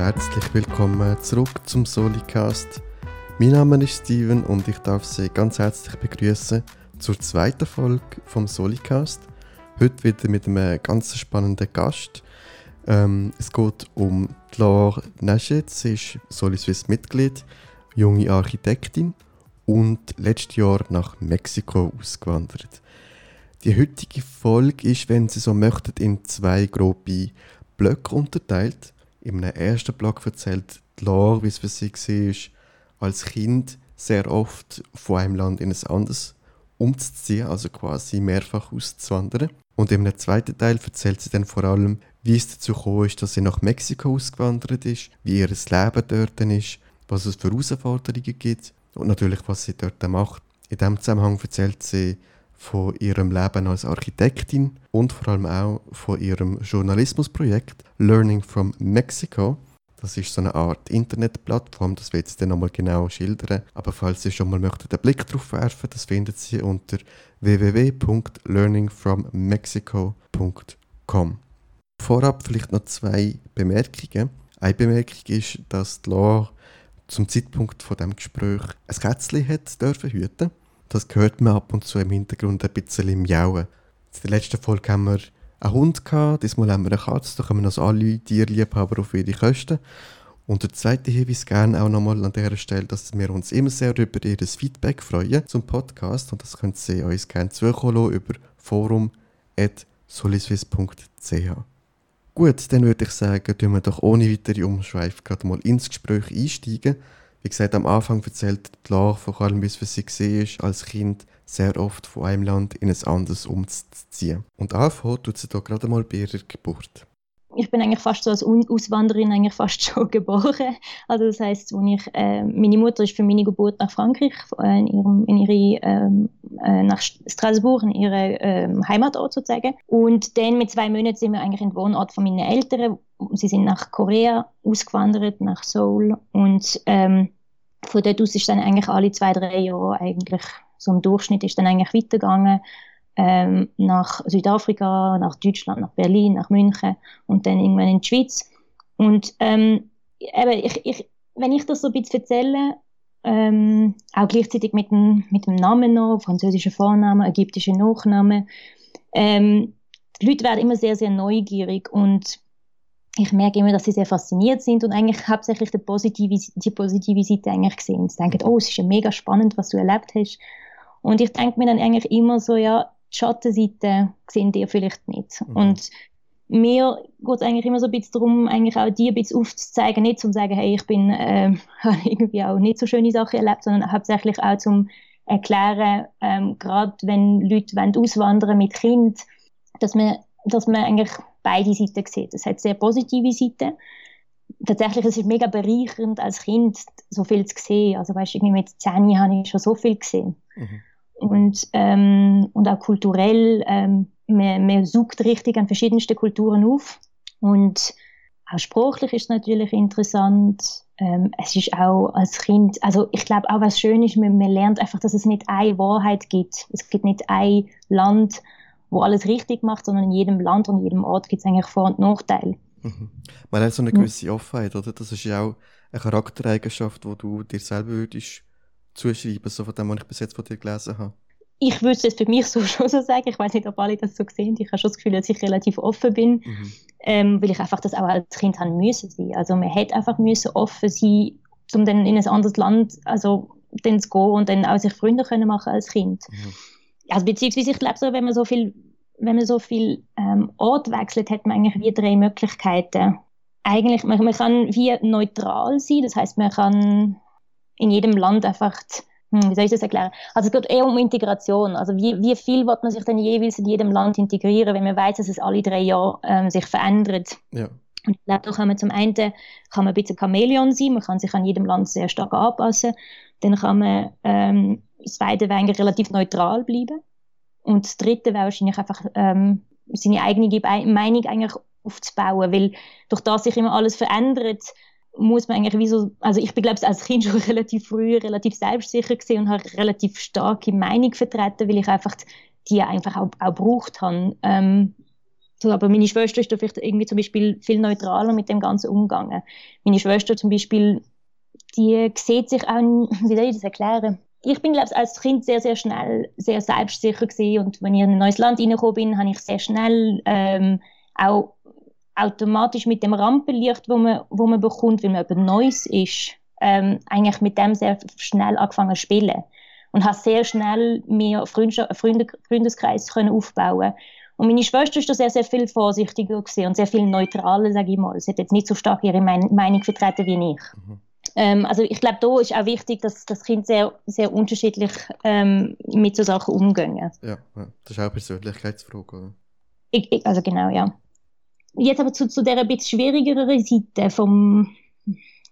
Herzlich willkommen zurück zum Solicast. Mein Name ist Steven und ich darf Sie ganz herzlich begrüßen zur zweiten Folge vom Solicast. Heute wieder mit einem ganz spannenden Gast. Ähm, es geht um Laure Neschet. Sie ist SoliSwiss Mitglied, junge Architektin und letztes Jahr nach Mexiko ausgewandert. Die heutige Folge ist, wenn Sie so möchten, in zwei grobe Blöcke unterteilt. In einem ersten Block erzählt Laure, wie es für sie war, als Kind sehr oft von einem Land in ein anderes umzuziehen, also quasi mehrfach auszuwandern. Und im zweiten Teil erzählt sie dann vor allem, wie es dazu gekommen ist, dass sie nach Mexiko ausgewandert ist, wie ihr Leben dort ist, was es für Herausforderungen gibt und natürlich, was sie dort macht. In diesem Zusammenhang erzählt sie von ihrem Leben als Architektin und vor allem auch von ihrem Journalismusprojekt Learning from Mexico. Das ist so eine Art Internetplattform, das wird sie dann nochmal genau schildern. Aber falls Sie schon mal möchten einen Blick darauf werfen, das finden Sie unter www.learningfrommexico.com. Vorab vielleicht noch zwei Bemerkungen. Eine Bemerkung ist, dass die Law zum Zeitpunkt von dem Gespräch ein Kätzchen hat dürfen hüten. Das hört man ab und zu im Hintergrund ein bisschen miauen. In der letzten Folge haben wir einen Hund gehabt, diesmal haben wir eine Katze, da kommen also alle Tierliebhaber auf ihre Kosten. Und der zweite Hinweis gerne auch nochmal an dieser Stelle, dass wir uns immer sehr über Ihr Feedback freuen zum Podcast und das können Sie uns gerne zukommen über forum.soliswiss.ch. Gut, dann würde ich sagen, tun wir doch ohne weitere Umschweife gerade mal ins Gespräch einsteigen. Wie gesagt, am Anfang erzählt Lara vor allem, wie es für sie war, als Kind sehr oft von einem Land in ein anderes umzuziehen. Und anfangen tut sie da gerade mal bei ihrer Geburt ich bin eigentlich fast so als Auswanderin eigentlich fast schon geboren. Also das heißt, wo ich äh, meine Mutter ist für meine Geburt nach Frankreich äh, in, ihrem, in ihre ähm, äh, nach Strasbourg in ihre ähm, Heimatort sozusagen. Und dann mit zwei Monaten sind wir eigentlich in den Wohnort von meinen Eltern. Sie sind nach Korea ausgewandert, nach Seoul und ähm, von dort aus ist dann eigentlich alle zwei drei Jahre eigentlich so im Durchschnitt ist dann eigentlich weitergegangen ähm, nach Südafrika, nach Deutschland, nach Berlin, nach München und dann irgendwann in die Schweiz. Und ähm, eben, ich, ich, wenn ich das so ein bisschen erzähle, ähm, auch gleichzeitig mit dem, mit dem Namen noch, französischer Vorname, ägyptischer Nachname, ähm, die Leute werden immer sehr, sehr neugierig und ich merke immer, dass sie sehr fasziniert sind und eigentlich hauptsächlich die positive, die positive Seite eigentlich sehen. Sie denken, oh, es ist ja mega spannend, was du erlebt hast. Und ich denke mir dann eigentlich immer so, ja, die Schattenseite sehen die vielleicht nicht. Mhm. Und mir geht es eigentlich immer so ein bisschen darum, eigentlich auch die ein bisschen aufzuzeigen, nicht zum sagen, hey, ich bin, äh, irgendwie auch nicht so schöne Sachen erlebt, sondern hauptsächlich auch zum erklären, ähm, gerade wenn Leute wollen auswandern mit Kind, dass man, dass man eigentlich beide Seiten sieht. Es hat sehr positive Seiten. Tatsächlich, es ist mega bereichernd als Kind, so viel zu sehen. Also, weißt, irgendwie mit 10 habe ich schon so viel gesehen. Mhm und, ähm, und auch kulturell, ähm, man, man sucht richtig an verschiedensten Kulturen auf und auch sprachlich ist es natürlich interessant. Ähm, es ist auch als Kind, also ich glaube auch was schön ist, man, man lernt einfach, dass es nicht eine Wahrheit gibt. Es gibt nicht ein Land, wo alles richtig macht, sondern in jedem Land und in jedem Ort gibt es eigentlich Vor- und Nachteile. Mhm. Man hat so eine gewisse Offenheit, oder? Das ist ja auch eine Charaktereigenschaft, die du dir selber würdest zuschreiben, so von dem, was ich bis jetzt von dir gelesen habe? Ich würde es für mich so schon so sagen. Ich weiß nicht, ob alle das so sehen. Ich habe schon das Gefühl, dass ich relativ offen bin, mhm. ähm, weil ich einfach das auch als Kind haben müssen sein. Also man hätte einfach müssen offen sein, um dann in ein anderes Land, also dann zu gehen und dann auch sich Freunde können machen als Kind. Mhm. Also beziehungsweise ich glaube so, wenn man so viel, wenn man so viel ähm, Ort wechselt, hat man eigentlich wie drei Möglichkeiten. Eigentlich, man, man kann wie neutral sein, das heißt, man kann in jedem Land einfach, hm, wie soll ich das erklären? Also es geht eher um Integration. Also wie, wie viel wird man sich denn jeweils in jedem Land integrieren, wenn man weiß, dass es alle drei Jahre ähm, sich verändert? Ja. Und ich glaube, da kann man zum einen kann man ein bisschen Chamäleon sein, man kann sich an jedem Land sehr stark anpassen. Dann kann man ähm, das zweite wäre eigentlich relativ neutral bleiben. Und das dritte wäre wahrscheinlich einfach ähm, seine eigene Meinung eigentlich aufzubauen, weil durch das sich immer alles verändert, muss man eigentlich wie so, also ich bin glaube ich als Kind schon relativ früh relativ selbstsicher gesehen und habe relativ starke Meinung vertreten, weil ich einfach die einfach auch, auch gebraucht habe. Ähm, aber meine Schwester ist da vielleicht irgendwie zum Beispiel viel neutraler mit dem Ganzen umgegangen. Meine Schwester zum Beispiel, die sieht sich auch, wie soll ich das erklären? Ich bin, glaube ich, als Kind sehr, sehr schnell sehr selbstsicher gewesen und wenn ich in ein neues Land reingekommen bin, habe ich sehr schnell ähm, auch automatisch mit dem Rampenlicht, wo man, wo man bekommt, wenn man etwas Neues ist, ähm, eigentlich mit dem sehr schnell angefangen zu spielen und habe sehr schnell mir Freunde, Freundeskreis können aufbauen und meine Schwester ist da sehr, sehr viel vorsichtiger gewesen und sehr viel neutraler, sage ich mal. Sie hat jetzt nicht so stark ihre Meinung vertreten wie ich. Mhm. Ähm, also ich glaube, da ist auch wichtig, dass das Kind sehr, sehr unterschiedlich ähm, mit so Sachen umgehen. Ja, ja, das ist auch eine Persönlichkeitsfrage. Oder? Ich, ich, also genau, ja. Jetzt aber zu, zu der ein bisschen schwierigeren Seite vom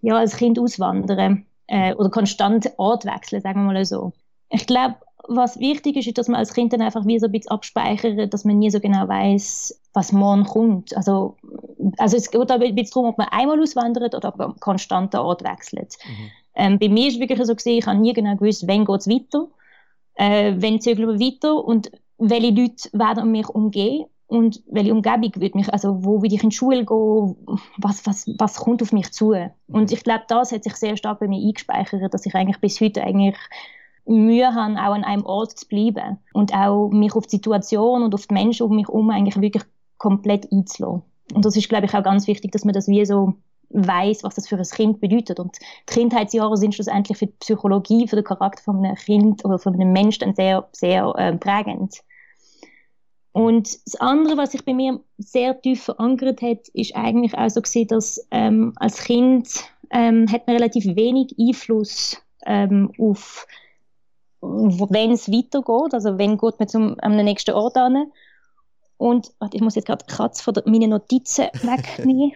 ja, als Kind auswandern äh, oder konstant Ort wechseln, sagen wir mal so. Ich glaube, was wichtig ist, ist, dass man als Kind dann einfach wie so ein bisschen abspeichert, dass man nie so genau weiß, was morgen kommt. Also, also es geht ein bisschen darum, ob man einmal auswandert oder ob man konstant den Ort wechselt. Mhm. Ähm, bei mir ist es wirklich so gesehen, ich habe nie genau gewusst, wann geht es weiter, äh, wann zögern wir weiter und welche Leute werden mich umgehen und welche Umgebung wird mich, also wo will ich in die Schule gehen, was, was, was kommt auf mich zu. Und ich glaube, das hat sich sehr stark bei mir eingespeichert, dass ich eigentlich bis heute eigentlich Mühe habe, auch an einem Ort zu bleiben und auch mich auf die Situation und auf die Menschen um mich herum eigentlich wirklich komplett einzulassen. Und das ist, glaube ich, auch ganz wichtig, dass man das wie so weiß, was das für ein Kind bedeutet. Und die Kindheitsjahre sind schlussendlich für die Psychologie, für den Charakter von einem Kind oder von einem Menschen sehr, sehr äh, prägend. Und das andere, was sich bei mir sehr tief verankert hat, ist eigentlich auch so gesehen, dass ähm, als Kind ähm, hat man relativ wenig Einfluss ähm, auf wenn es weitergeht, also wenn geht man zum am nächsten Ort an. Und warte, ich muss jetzt gerade Katz von meinen Notizen wegnehmen.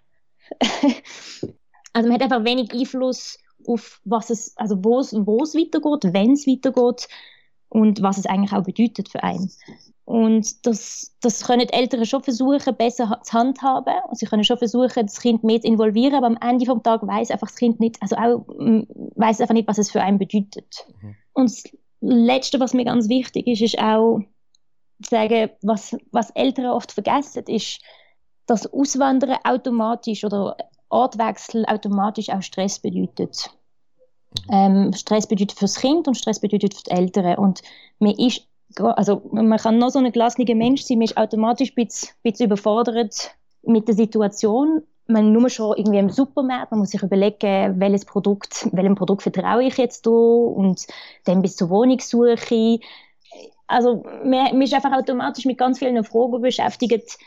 also man hat einfach wenig Einfluss auf was es, also wo es, wo es weitergeht, wenn es weitergeht und was es eigentlich auch bedeutet für einen. Und das, das können die Eltern schon versuchen, besser zu handhaben. Und sie können schon versuchen, das Kind mehr zu involvieren, aber am Ende des Tages weiß einfach das Kind nicht, also auch, weiß einfach nicht, was es für einen bedeutet. Mhm. Und das Letzte, was mir ganz wichtig ist, ist auch zu sagen, was, was Eltern oft vergessen, ist, dass Auswandern automatisch oder Ortwechsel automatisch auch Stress bedeutet. Ähm, Stress bedeutet fürs Kind und Stress bedeutet für die Eltern. Und man ist, also man kann noch so ein glasniger Mensch sein, man ist automatisch ein bisschen, bisschen überfordert mit der Situation man nur schon irgendwie im Supermarkt, man muss sich überlegen, welches Produkt, welchem Produkt vertraue ich jetzt da und dann bis zur Wohnungssuche. Also man, man ist einfach automatisch mit ganz vielen Fragen beschäftigt,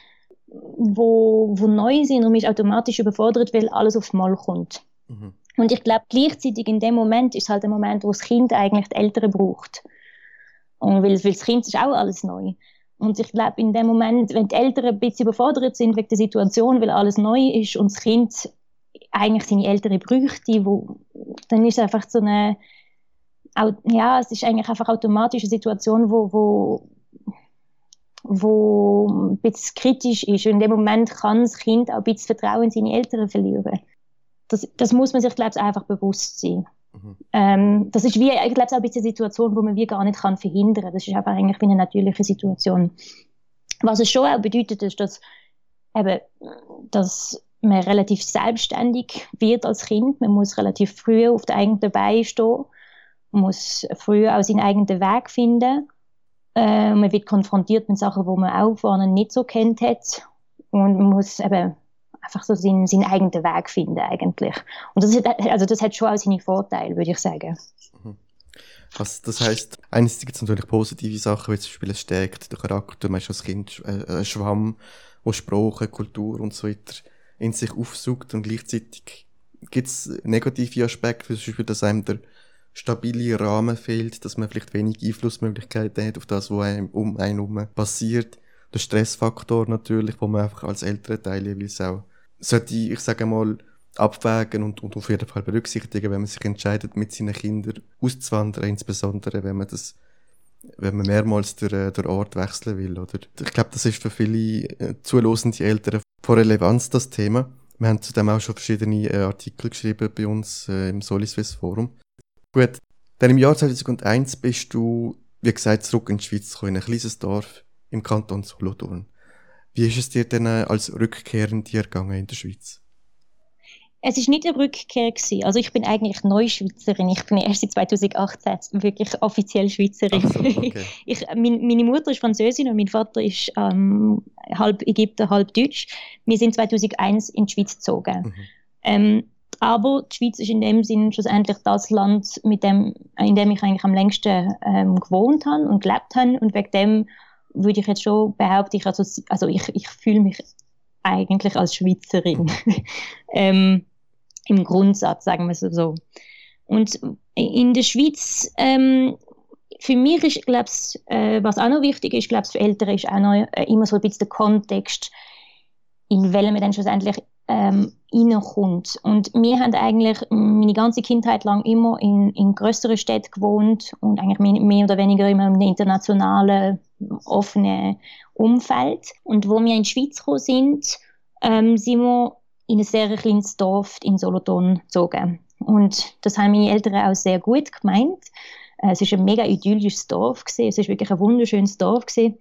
wo, wo neu sind und man ist automatisch überfordert, weil alles aufs Mal kommt. Mhm. Und ich glaube, gleichzeitig in dem Moment ist halt der Moment, wo das Kind eigentlich die Eltern braucht. Und weil, weil das Kind ist auch alles neu. Und ich glaube, in dem Moment, wenn die Eltern ein bisschen überfordert sind wegen der Situation, weil alles neu ist und das Kind eigentlich seine Eltern bräuchte, wo, dann ist es einfach so eine, ja, es ist eigentlich einfach automatisch eine Situation, wo, wo, wo ein bisschen kritisch ist. Und in dem Moment kann das Kind auch ein bisschen Vertrauen in seine Eltern verlieren. Das, das muss man sich, glaube ich, einfach bewusst sein. Mhm. Ähm, das ist wie, ich glaube, auch ein bisschen eine Situation, wo man wie gar nicht kann verhindern kann. Das ist einfach eigentlich wie eine natürliche Situation. Was es schon auch bedeutet, ist, dass, eben, dass man relativ selbstständig wird als Kind. Man muss relativ früh auf den eigenen Beinen stehen. Man muss früh auch seinen eigenen Weg finden. Äh, man wird konfrontiert mit Sachen, die man auch vorne nicht so kennt hat. Und man muss eben einfach so seinen, seinen eigenen Weg finden eigentlich. Und das hat, also das hat schon auch seine Vorteile, würde ich sagen. Mhm. Also das heisst, eines gibt es natürlich positive Sachen, wie zum Beispiel es stärkt den Charakter, man ist als Kind äh, ein Schwamm, wo Sprache, Kultur und so weiter in sich aufsucht und gleichzeitig gibt es negative Aspekte, wie zum Beispiel, dass einem der stabile Rahmen fehlt, dass man vielleicht wenig Einflussmöglichkeiten hat auf das, was einem um einen herum passiert. Der Stressfaktor natürlich, wo man einfach als ältere Teil jeweils auch sollte ich, ich sage mal, abwägen und, und auf jeden Fall berücksichtigen, wenn man sich entscheidet, mit seinen Kindern auszuwandern, insbesondere wenn man das wenn man mehrmals den, äh, den Ort wechseln will. Oder? Ich glaube, das ist für viele äh, zulosende Eltern von Relevanz, das Thema. Wir haben zudem auch schon verschiedene äh, Artikel geschrieben bei uns äh, im Soliswiss Forum. Gut, dann im Jahr 2001 bist du, wie gesagt, zurück in die Schweiz gekommen, in ein kleines Dorf im Kanton Solothurn. Wie ist es dir denn äh, als Rückkehrende ergangen in der Schweiz? Es ist nicht eine Rückkehr gewesen. Also ich bin eigentlich Neuschweizerin. Ich bin erst seit 2018 wirklich offiziell Schweizerin. So, okay. ich, mein, meine Mutter ist Französin und mein Vater ist ähm, halb Ägypter, halb Deutsch. Wir sind 2001 in die Schweiz gezogen. Mhm. Ähm, aber die Schweiz ist in dem Sinn schlussendlich das Land, mit dem, in dem ich eigentlich am längsten ähm, gewohnt habe und gelebt habe. Und wegen dem würde ich jetzt schon behaupten, ich, also, also ich, ich fühle mich eigentlich als Schweizerin. Mhm. ähm, Im Grundsatz, sagen wir es so. Und in der Schweiz, ähm, für mich ist, glaube ich, äh, was auch noch wichtig ist, glaube für Ältere ist auch noch äh, immer so ein bisschen der Kontext, in welchem man dann schlussendlich ähm, reinkommt. Und wir haben eigentlich meine ganze Kindheit lang immer in, in größeren Städten gewohnt und eigentlich mehr oder weniger immer im internationalen, offenen Umfeld. Und wo wir in die Schweiz gekommen sind, ähm, sind wir in ein sehr kleines Dorf in Solothurn gezogen. Und das haben meine Eltern auch sehr gut gemeint. Äh, es ist ein mega idyllisches Dorf gewesen. Es ist wirklich ein wunderschönes Dorf gewesen.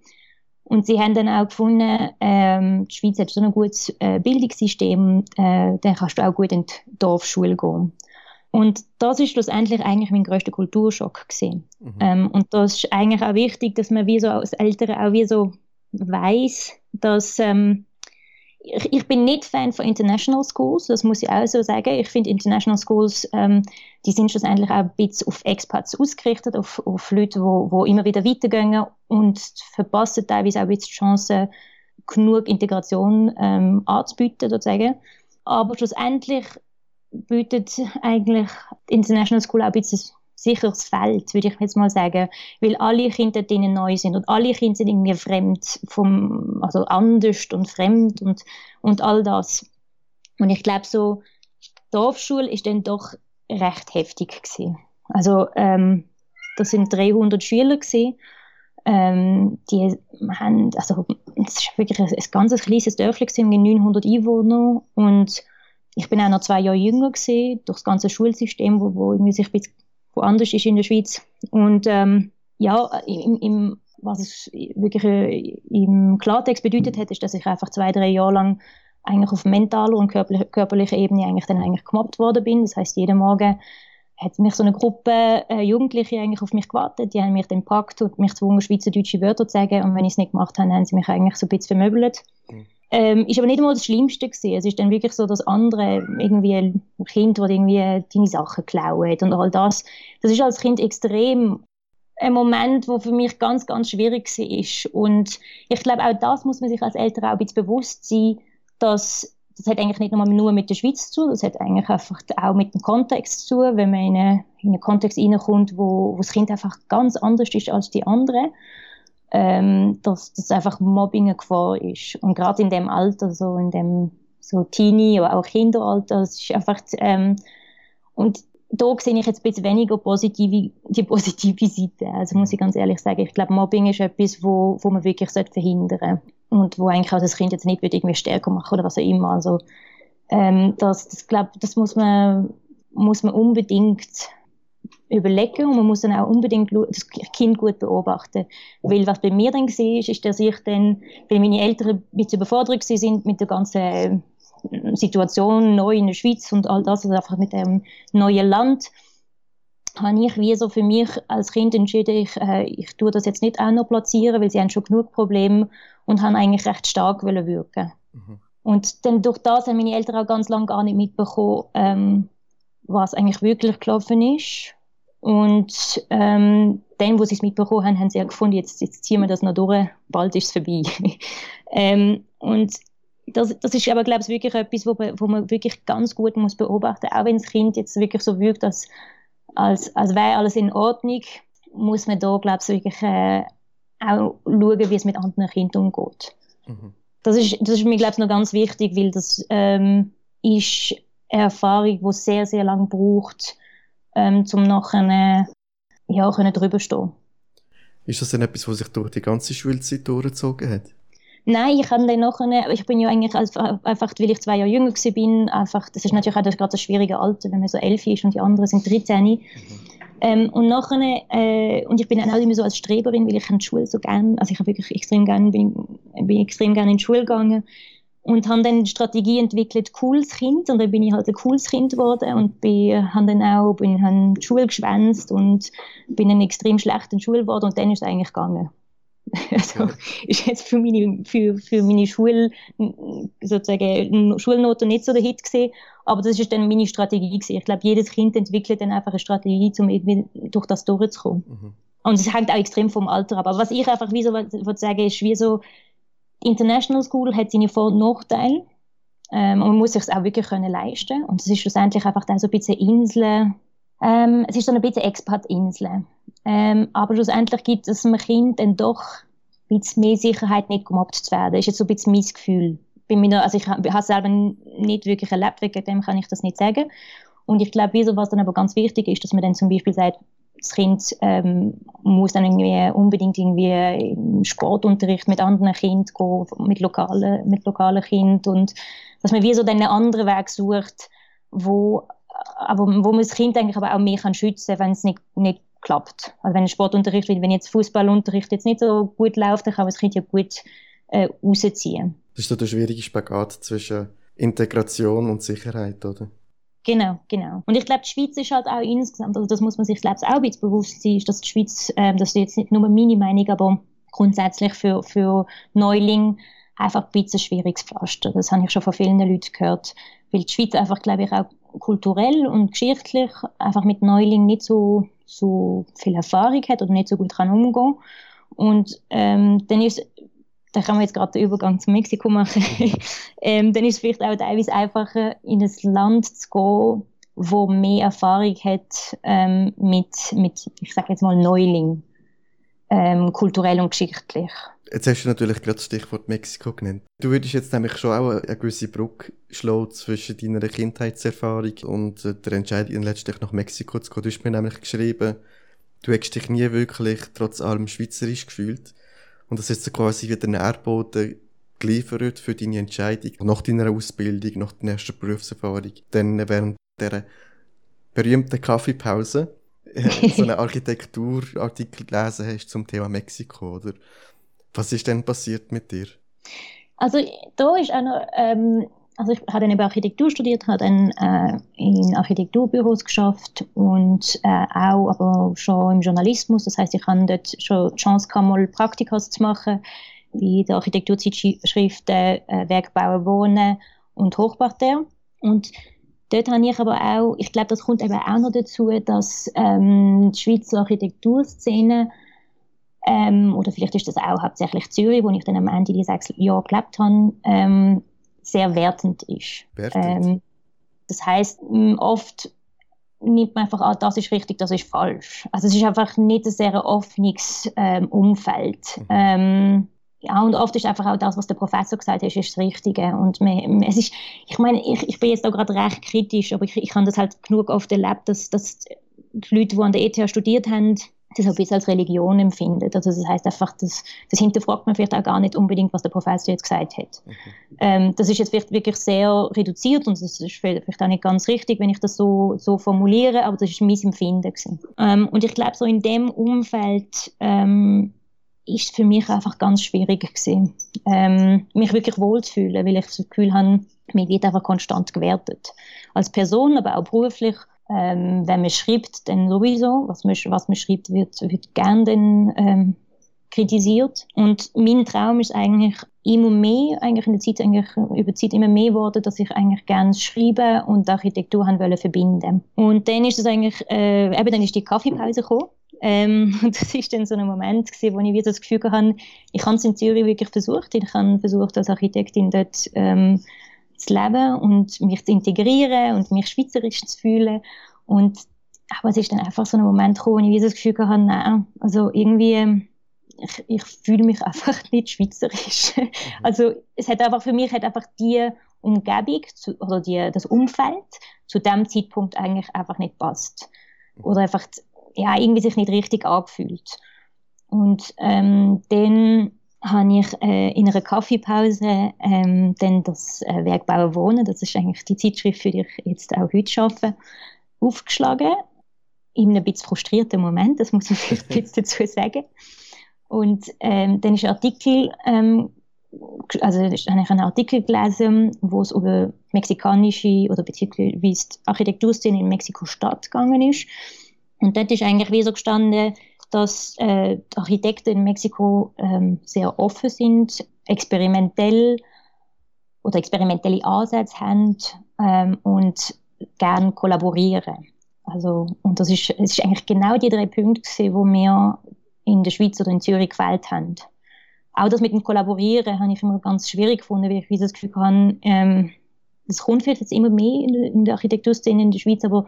Und sie haben dann auch gefunden, ähm, die Schweiz hat so ein gutes äh, Bildungssystem, äh, dann kannst du auch gut in die Dorfschule gehen. Und das ist schlussendlich eigentlich mein größter Kulturschock gesehen. Mhm. Ähm, und das ist eigentlich auch wichtig, dass man wie so als Eltern auch wie so weiß, dass ähm, ich, ich, bin nicht Fan von International Schools, das muss ich auch so sagen. Ich finde International Schools, ähm, die sind schlussendlich auch ein bisschen auf Expats ausgerichtet, auf, auf Leute, die wo, wo immer wieder weitergehen und verpassen teilweise auch ein bisschen die Chance, genug Integration ähm, anzubieten, sozusagen. Aber schlussendlich bietet eigentlich International School auch ein bisschen sicheres Feld, würde ich jetzt mal sagen, weil alle Kinder dort neu sind und alle Kinder sind irgendwie fremd, vom, also anders und fremd und, und all das. Und ich glaube so, Dorfschule ist dann doch recht heftig gewesen. Also ähm, das sind 300 Schüler gewesen. Ähm, die haben, also es ist wirklich ein, ein ganz kleines Dörfchen mit 900 Einwohnern und ich bin auch noch zwei Jahre jünger gewesen, durch das ganze Schulsystem, wo, wo irgendwie sich ein bisschen woanders ist in der Schweiz. Und ähm, ja, im, im, was es wirklich äh, im Klartext bedeutet hat, ist, dass ich einfach zwei, drei Jahre lang eigentlich auf mentaler und körperlicher, körperlicher Ebene eigentlich dann eigentlich gemobbt worden bin. Das heißt, jeden Morgen hat mich so eine Gruppe äh, Jugendliche eigentlich auf mich gewartet. Die haben mich dann gepackt und mich gezwungen, schweizerdeutsche Wörter zu sagen. Und wenn ich es nicht gemacht habe, haben sie mich eigentlich so ein bisschen vermöbelt. Mhm. Ähm, ist aber nicht einmal das Schlimmste gewesen. Es ist dann wirklich so, dass andere irgendwie Kind, das irgendwie deine Sachen klauen und all das. Das ist als Kind extrem ein Moment, wo für mich ganz, ganz schwierig war. Und ich glaube, auch das muss man sich als Eltern auch ein bewusst sein, dass das hat eigentlich nicht nur mit der Schweiz zu das hat eigentlich einfach auch mit dem Kontext zu wenn man in einen, in einen Kontext reinkommt, wo, wo das Kind einfach ganz anders ist als die anderen ähm, dass das einfach Mobbing eine Gefahr ist. Und gerade in dem Alter, so in dem so Teenie oder auch Kinderalter, das ist einfach, ähm, und da sehe ich jetzt ein bisschen weniger positive, die positive Seite. Also muss ich ganz ehrlich sagen, ich glaube, Mobbing ist etwas, wo, wo man wirklich verhindern sollte. Und wo eigentlich auch das Kind jetzt nicht irgendwie stärker machen oder was auch immer. Also, ähm, das, das, glaub, das muss man, muss man unbedingt überlegen und man muss dann auch unbedingt das Kind gut beobachten. Weil was bei mir dann war, ist, dass ich dann, weil meine Eltern ein bisschen überfordert sind mit der ganzen äh, Situation neu in der Schweiz und all das, also einfach mit dem neuen Land, habe ich wie so für mich als Kind entschieden, ich, äh, ich tue das jetzt nicht auch noch platzieren, weil sie haben schon genug Probleme und haben eigentlich recht stark wirken. Mhm. Und dann durch das haben meine Eltern auch ganz lange gar nicht mitbekommen, ähm, was eigentlich wirklich gelaufen ist und ähm, dann, wo sie es mitbekommen haben, haben sie ja gefunden, jetzt, jetzt ziehen wir das noch durch, bald ist es vorbei. ähm, und das, das ist aber, glaube ich, wirklich etwas, wo, wo man wirklich ganz gut muss beobachten muss. Auch wenn das Kind jetzt wirklich so wirkt, als, als, als wäre alles in Ordnung, muss man da, glaube ich, wirklich äh, auch schauen, wie es mit anderen Kindern umgeht. Mhm. Das, ist, das ist mir, glaube ich, noch ganz wichtig, weil das ähm, ist eine Erfahrung, die sehr, sehr lange braucht, ähm, um nachher ja, können drüber stehen. Ist das denn etwas, was sich durch die ganze Schulzeit durchgezogen hat? Nein, ich habe dann nachher, ich bin ja eigentlich einfach, weil ich zwei Jahre jünger bin, einfach, das ist natürlich auch das, gerade das schwierige Alter, wenn man so elf ist und die anderen sind 13. Mhm. Ähm, und nachher, äh, und ich bin dann auch immer so als Streberin, weil ich die Schule so gerne, also ich habe wirklich extrem gerne, bin bin extrem gerne in die Schule gegangen und habe dann die Strategie entwickelt, cooles Kind und dann bin ich halt ein cooles Kind geworden und bin, dann auch bin, habe die Schule geschwänzt und bin dann extrem schlecht in der Schule geworden und dann ist es eigentlich gegangen. Also ist jetzt für meine, für, für meine Schul, sozusagen, Schulnoten nicht so der Hit gesehen, aber das ist dann meine Strategie gewesen. Ich glaube, jedes Kind entwickelt dann einfach eine Strategie, um irgendwie durch das durchzukommen. Mhm. Und es hängt auch extrem vom Alter ab. Aber was ich einfach wie so würde sagen, ist wie so, International School hat seine Vor- und Nachteile. Ähm, und man muss sich auch wirklich können leisten. Und es ist schlussendlich einfach dann so ein bisschen Insel. Ähm, es ist so ein bisschen Expat-Insel. Ähm, aber schlussendlich gibt es einem Kind dann doch ein bisschen mehr Sicherheit, nicht gemobbt zu werden. Das ist jetzt so ein bisschen mein Gefühl. Bei mir, also ich habe es selber nicht wirklich erlebt, wegen dem kann ich das nicht sagen. Und ich glaube, was dann aber ganz wichtig ist, dass man dann zum Beispiel sagt, das Kind ähm, muss dann irgendwie unbedingt irgendwie im Sportunterricht mit anderen Kindern gehen, mit lokalen, mit lokalen Kindern und dass man wie so einen anderen Weg sucht, wo, aber, wo man das Kind eigentlich aber auch mehr kann schützen kann, wenn es nicht, nicht klappt. Also wenn Sportunterricht, wenn jetzt Fußballunterricht jetzt nicht so gut läuft, dann kann man das Kind ja gut äh, rausziehen. Das ist so der schwierige Spagat zwischen Integration und Sicherheit, oder? Genau, genau. Und ich glaube, die Schweiz ist halt auch insgesamt, also das muss man sich ich auch ein bisschen bewusst sein, dass die Schweiz, ähm, das ist jetzt nicht nur meine Meinung, aber grundsätzlich für, für Neulinge einfach ein bisschen schwieriges Pflaster. Das habe ich schon von vielen Leuten gehört, weil die Schweiz einfach, glaube ich, auch kulturell und geschichtlich einfach mit Neulingen nicht so, so viel Erfahrung hat oder nicht so gut kann umgehen. Und ähm, dann ist da kann man jetzt gerade den Übergang zu Mexiko machen, ähm, dann ist es vielleicht auch teilweise einfacher, in ein Land zu gehen, wo mehr Erfahrung hat ähm, mit, mit, ich sage jetzt mal, Neuling, ähm, kulturell und geschichtlich. Jetzt hast du natürlich gerade das Stichwort Mexiko genannt. Du würdest jetzt nämlich schon auch eine gewisse Brücke schlagen zwischen deiner Kindheitserfahrung und äh, der Entscheidung, letztlich nach Mexiko zu gehen. Du hast mir nämlich geschrieben, du hättest dich nie wirklich trotz allem schweizerisch gefühlt. Und das ist so quasi wieder ein Nährboden geliefert für deine Entscheidung nach deiner Ausbildung, nach deiner ersten Berufserfahrung. Dann während der berühmten Kaffeepause äh, so einen Architekturartikel gelesen hast zum Thema Mexiko, oder? Was ist denn passiert mit dir? Also da ist auch noch, ähm, also ich habe dann eben Architektur studiert, habe dann äh, in Architekturbüros geschafft und äh, auch aber schon im Journalismus. Das heißt, ich habe dort schon die Chance gehabt, mal Praktika zu machen, wie der Architekturzeitschriften äh, Werkbauen Wohnen und Hochparterre. Und dort habe ich aber auch, ich glaube, das kommt eben auch noch dazu, dass ähm, die Schweizer Architekturszene ähm, oder vielleicht ist das auch hauptsächlich Zürich, wo ich dann am Ende dieser sechs Jahre gelebt habe, ähm, sehr wertend ist. Wertend. Ähm, das heißt, oft nimmt man einfach an, das ist richtig, das ist falsch. Also es ist einfach nicht ein sehr offenes ähm, Umfeld. Mhm. Ähm, ja, und oft ist einfach auch das, was der Professor gesagt hat, ist das Richtige. Und man, es ist, ich meine, ich, ich bin jetzt da gerade recht kritisch, aber ich, ich habe das halt genug oft erlebt, dass, dass die Leute, die an der ETH studiert haben, das ein bisschen als Religion empfindet. Also das heißt einfach, das, das hinterfragt man vielleicht auch gar nicht unbedingt, was der Professor jetzt gesagt hat. Okay. Ähm, das ist jetzt vielleicht wirklich sehr reduziert und das ist vielleicht auch nicht ganz richtig, wenn ich das so, so formuliere, aber das ist mein Empfinden. Ähm, und ich glaube, so in dem Umfeld ähm, ist für mich einfach ganz schwierig gewesen, ähm, mich wirklich wohlzufühlen, weil ich das Gefühl habe, mir wird einfach konstant gewertet. Als Person, aber auch beruflich ähm, wenn man schreibt, dann sowieso. Was man, was man schreibt, wird, wird gern dann ähm, kritisiert. Und mein Traum ist eigentlich immer mehr, eigentlich in der Zeit, eigentlich über die Zeit immer mehr geworden, dass ich eigentlich gerne schreiben und Architektur haben wollen verbinden. Und dann ist es eigentlich, äh, eben dann ist die Kaffeepause gekommen. Ähm, und das ist dann so ein Moment gewesen, wo ich wieder das Gefühl hatte, ich habe es in Zürich wirklich versucht. Ich habe versucht, als Architektin dort ähm, zu leben und mich zu integrieren und mich schweizerisch zu fühlen. Und aber es ist dann einfach so ein Moment gekommen, wo ich das Gefühl hatte, nein, also irgendwie, ich, ich fühle mich einfach nicht schweizerisch. Mhm. Also es hat einfach für mich hat einfach die Umgebung zu, oder die, das Umfeld zu dem Zeitpunkt eigentlich einfach nicht passt. Mhm. Oder einfach, ja, irgendwie sich nicht richtig angefühlt. Und ähm, dann habe ich äh, in einer Kaffeepause ähm, dann das äh, Werk Bauen Wohnen, das ist eigentlich die Zeitschrift, für die ich jetzt auch heute arbeite, aufgeschlagen. In einem bisschen frustrierten Moment, das muss ich vielleicht dazu sagen. Und ähm, dann ist ein Artikel ähm, also habe ich einen Artikel gelesen, wo es über mexikanische oder beziehungsweise die Architekturszene in Mexiko-Stadt gegangen ist. Und dort ist eigentlich wie so gestanden, dass äh, Architekten in Mexiko ähm, sehr offen sind, experimentell oder experimentelle Ansätze haben ähm, und gerne kollaborieren. Also, und das ist, es ist eigentlich genau die drei Punkte, die wir in der Schweiz oder in Zürich gewählt haben. Auch das mit dem Kollaborieren habe ich immer ganz schwierig gefunden, weil ich das Gefühl habe, ähm, das kommt vielleicht jetzt immer mehr in, in der Architekturszene in der Schweiz, aber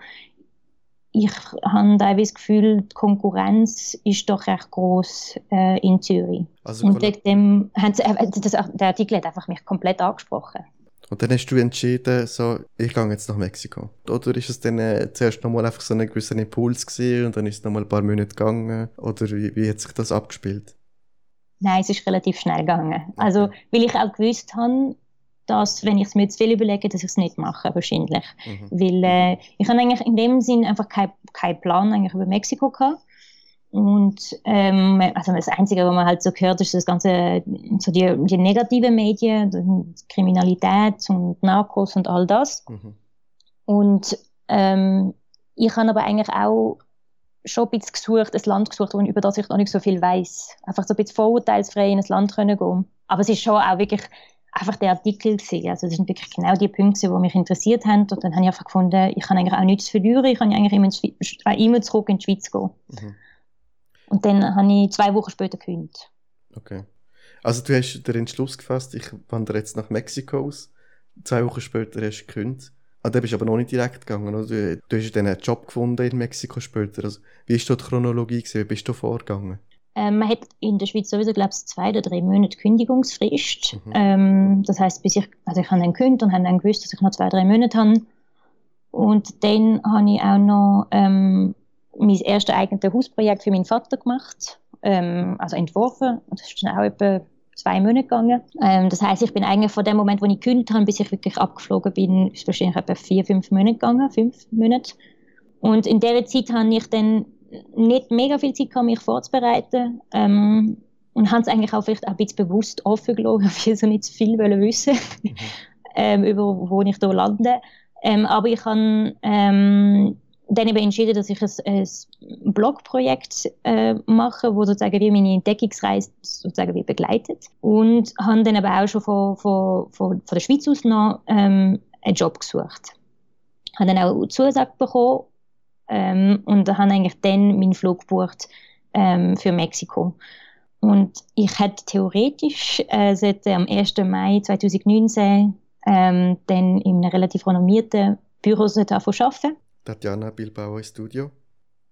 ich habe das Gefühl, die Konkurrenz ist doch recht groß äh, in Zürich. Also und wegen dem haben sie, äh, das, der Artikel hat einfach mich komplett angesprochen. Und dann hast du entschieden, so, ich gehe jetzt nach Mexiko. Oder ist es dann äh, zuerst nochmal einfach so ein gewisser Impuls gewesen und dann ist es nochmal ein paar Monate gegangen? Oder wie, wie hat sich das abgespielt? Nein, es ist relativ schnell gegangen. Okay. Also, weil ich auch gewusst habe, dass, wenn ich es mir zu viel überlege, dass ich es nicht mache, wahrscheinlich. Mhm. Weil äh, ich habe eigentlich in dem Sinn einfach keinen kein Plan eigentlich über Mexiko gehabt. Und ähm, also das Einzige, was man halt so gehört, ist das ganze, so die, die negativen Medien, Kriminalität und Narcos und all das. Mhm. Und ähm, ich habe aber eigentlich auch schon ein bisschen gesucht, ein Land gesucht, über das ich noch nicht so viel weiß. Einfach so ein bisschen vorurteilsfrei in ein Land können gehen. Aber es ist schon auch wirklich einfach der Artikel gewesen. Also das sind wirklich genau die Punkte, die mich interessiert haben. Und dann habe ich einfach gefunden, ich kann eigentlich auch nichts verlieren. Ich kann eigentlich immer, äh, immer zurück in die Schweiz gehen. Mhm. Und dann habe ich zwei Wochen später gekündigt. Okay. Also du hast den Entschluss gefasst, ich wandere jetzt nach Mexiko aus. Zwei Wochen später hast du gekündigt. Ah, da bist du aber noch nicht direkt gegangen, oder? Du, du hast dann einen Job gefunden in Mexiko später. Also, wie ist dort die Chronologie gewesen? Wie bist du vorgegangen? Ähm, man hat in der Schweiz sowieso, glaube ich, zwei oder drei Monate Kündigungsfrist. Mhm. Ähm, das heißt, bis ich, also ich habe dann gekündigt und habe dann gewusst, dass ich noch zwei, drei Monate habe. Und dann habe ich auch noch ähm, mein erstes eigenes Hausprojekt für meinen Vater gemacht, ähm, also entworfen. Das ist dann auch etwa zwei Monate gegangen. Ähm, das heißt, ich bin eigentlich von dem Moment, wo ich gekündigt habe, bis ich wirklich abgeflogen bin, ist wahrscheinlich etwa vier, fünf Monate gegangen, fünf Monate. Und in der Zeit habe ich dann nicht mega viel Zeit gehabt, mich vorzubereiten. Ähm, und haben es eigentlich auch vielleicht auch ein bisschen bewusst offen gelassen, weil ich so nicht zu viel wissen mhm. ähm, über wo ich hier lande. Ähm, aber ich habe ähm, dann eben entschieden, dass ich ein, ein Blogprojekt äh, mache, wo sozusagen wie meine Entdeckungsreise sozusagen wie begleitet. Und habe dann aber auch schon von, von, von, von der Schweiz aus noch ähm, einen Job gesucht. Habe dann auch Zusage bekommen ähm, und habe eigentlich dann meinen Flug gebucht ähm, für Mexiko. Und ich hätte theoretisch äh, dem 1. Mai 2019 ähm, dann in einem relativ renommierten Büro arbeiten. Tatjana Bilbao Studio.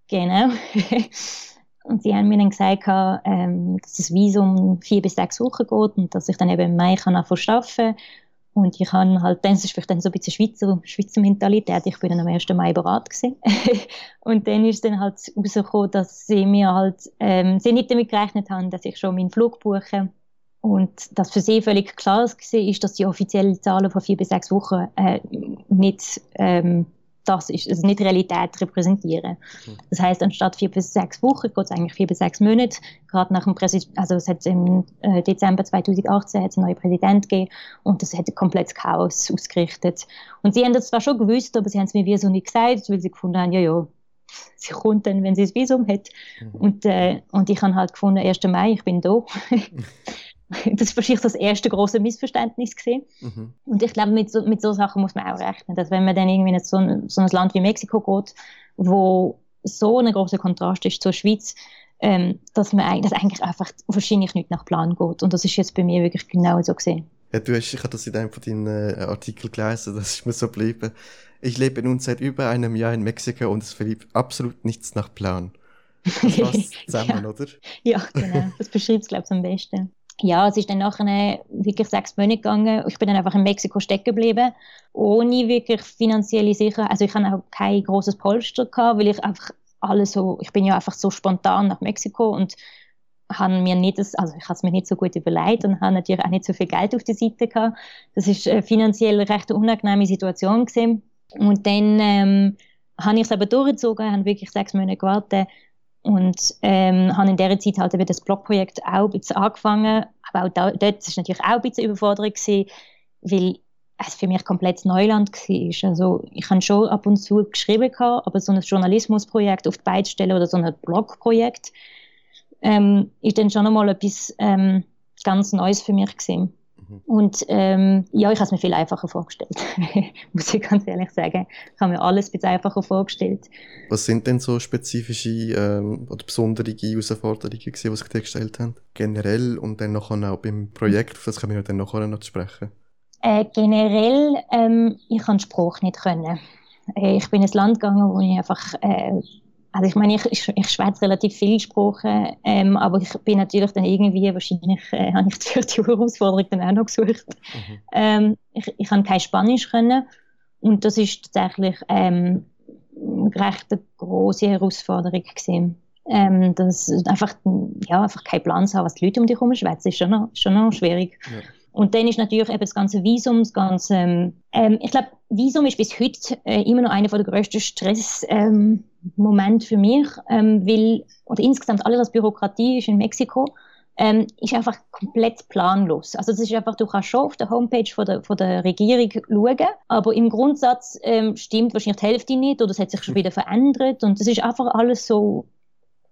Genau. und sie haben mir dann gesagt, ähm, dass das Visum vier bis sechs Wochen geht und dass ich dann eben im Mai kann arbeiten kann und ich habe halt, das ist vielleicht dann so ein bisschen Schweizer, Schweizer Mentalität. Ich bin dann am 1. Mai bereit gewesen. und dann ist dann halt rausgekommen, dass sie mir halt, ähm, sie nicht damit gerechnet haben, dass ich schon meinen Flug buche. Und dass für sie völlig klar war, ist, dass die offiziellen Zahlen von vier bis sechs Wochen äh, nicht ähm, das ist, also nicht Realität repräsentieren. Mhm. Das heißt, anstatt vier bis sechs Wochen geht es eigentlich vier bis sechs Monate. Gerade nach dem Präsident, also es hat im äh, Dezember 2018 hat es einen neuen Präsident gegeben und das hat ein komplettes Chaos ausgerichtet. Und sie haben das zwar schon gewusst, aber sie haben es mir wie so nicht gesagt, weil sie gefunden haben, ja, ja, sie kommt dann, wenn sie das Visum hat. Mhm. Und, äh, und ich habe halt gefunden, 1. Mai, ich bin da. das ist wahrscheinlich das erste große Missverständnis. Mhm. Und ich glaube, mit so, mit so Sachen muss man auch rechnen, dass wenn man dann irgendwie in so ein, so ein Land wie Mexiko geht, wo so ein großer Kontrast ist zur Schweiz, ähm, dass man dass eigentlich einfach wahrscheinlich nicht nach Plan geht. Und das ist jetzt bei mir wirklich genau so gesehen. Ja, du hast, ich habe das in einem von deinen äh, Artikeln gelesen, das ist mir so geblieben. Ich lebe nun seit über einem Jahr in Mexiko und es verlief absolut nichts nach Plan. Das passt zusammen, ja. oder? Ja, genau. Das beschreibt es, glaube ich, am besten ja, es ist dann nachher wirklich sechs Monate gegangen. Ich bin dann einfach in Mexiko stecken geblieben, ohne wirklich finanzielle Sicherheit. Also ich hatte auch kein großes Polster gehabt, weil ich einfach alles so, ich bin ja einfach so spontan nach Mexiko und habe mir nicht das, also ich habe es mir nicht so gut überlegt und habe natürlich auch nicht so viel Geld auf der Seite gehabt. Das ist äh, finanziell recht unangenehme Situation gewesen. Und dann ähm, habe ich es aber durchgezogen, habe wirklich sechs Monate gewartet und ähm, habe in dieser Zeit halt eben das Blogprojekt auch ein bisschen angefangen, Aber auch da, dort war natürlich auch ein bisschen Überforderung, gewesen, weil es für mich komplett Neuland war. Also ich habe schon ab und zu geschrieben, aber so ein Journalismusprojekt auf die Beine stellen oder so ein Blogprojekt ähm, ist dann schon einmal etwas ähm, ganz Neues für mich gewesen. Mhm. Und ähm, ja, ich habe es mir viel einfacher vorgestellt, muss ich ganz ehrlich sagen. Ich habe mir alles ein bisschen einfacher vorgestellt. Was sind denn so spezifische ähm, oder besondere Herausforderungen, die sich dir gestellt haben? Generell und dann nachher auch beim Projekt, auf das können wir dann nachher noch sprechen. Äh, generell, ähm, ich kann Spruch nicht können. Äh, ich bin ins Land gegangen, wo ich einfach äh, also ich meine, ich, ich, ich schwätze relativ viel Sprachen, ähm, aber ich bin natürlich dann irgendwie, wahrscheinlich äh, habe ich die Herausforderung dann auch noch gesucht. Mhm. Ähm, ich, ich kann kein Spanisch können und das ist tatsächlich ähm, recht eine große Herausforderung gewesen. Ähm, das einfach, ja, einfach keinen Plan zu haben, was die Leute um dich herum schwätzen, ist schon noch, schon noch schwierig. Ja. Und dann ist natürlich eben das ganze Visum, das ganze, ähm, ich glaube, Visum ist bis heute äh, immer noch einer der grössten Stress, ähm, für mich, ähm, weil, oder insgesamt alles, was Bürokratie ist in Mexiko, ähm, ist einfach komplett planlos. Also es ist einfach, du kannst schon auf der Homepage von der, von der Regierung schauen, aber im Grundsatz ähm, stimmt wahrscheinlich die Hälfte nicht oder es hat sich schon wieder verändert und es ist einfach alles so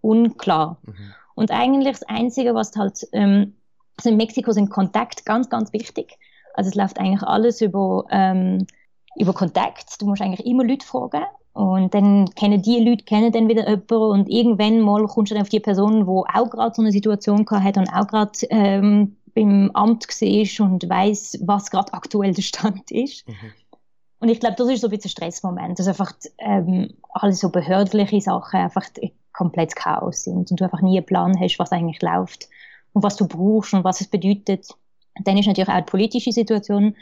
unklar. Mhm. Und eigentlich das Einzige, was halt, ähm, also in Mexiko sind Kontakt ganz, ganz wichtig. Also es läuft eigentlich alles über, ähm, über Kontakt. Du musst eigentlich immer Leute fragen und dann kennen die Leute kennen dann wieder jemanden und irgendwann mal kommst du dann auf die Person, die auch gerade so eine Situation hat und auch gerade ähm, beim Amt war und weiß, was gerade aktuell der Stand ist. Mhm. Und ich glaube, das ist so ein bisschen ein Stressmoment, dass einfach ähm, alle so behördliche Sachen einfach komplett Chaos sind und du einfach nie einen Plan hast, was eigentlich läuft und was du brauchst und was es bedeutet. Und dann ist natürlich auch die politische Situation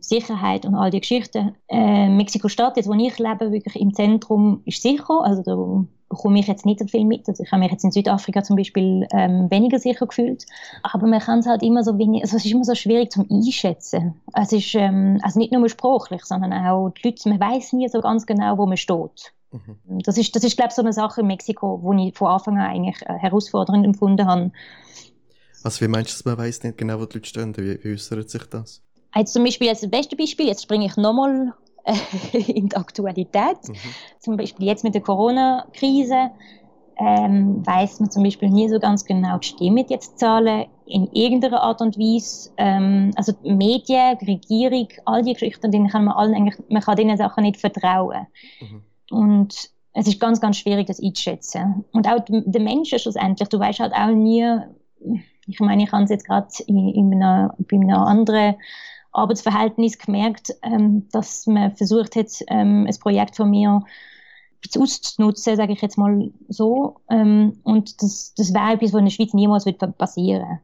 Sicherheit und all die Geschichten. Äh, Mexiko-Stadt, jetzt wo ich lebe, wirklich im Zentrum, ist sicher. Also da bekomme ich jetzt nicht so viel mit. Also ich habe mich jetzt in Südafrika zum Beispiel ähm, weniger sicher gefühlt. Aber man kann es halt immer so wenig, also es ist immer so schwierig zum Einschätzen. Es ist ähm, also nicht nur sprachlich, sondern auch die Leute, man weiß nie so ganz genau, wo man steht. Mhm. Das ist, das ist glaube ich, so eine Sache in Mexiko, wo ich von Anfang an eigentlich äh, herausfordernd empfunden habe. Also wie meinst du, man weiß nicht genau, wo die Leute stehen? Wie, wie äußert sich das? Jetzt zum Beispiel als das beste Beispiel, jetzt springe ich nochmal äh, in die Aktualität. Mhm. Zum Beispiel jetzt mit der Corona-Krise ähm, weiß man zum Beispiel nie so ganz genau, stimmen jetzt Zahlen in irgendeiner Art und Weise. Ähm, also die Medien, die Regierung, all die Geschichten, denen kann man allen eigentlich, man kann diesen Sachen nicht vertrauen. Mhm. Und es ist ganz, ganz schwierig, das einzuschätzen. Und auch der Menschen schlussendlich, du weißt halt auch nie, ich meine, ich habe es jetzt gerade in, in einer, bei einer anderen Arbeitsverhältnis gemerkt, ähm, dass man versucht hat, ähm, ein Projekt von mir ein auszunutzen, sage ich jetzt mal so. Ähm, und das, das wäre etwas, was in der Schweiz niemals wird passieren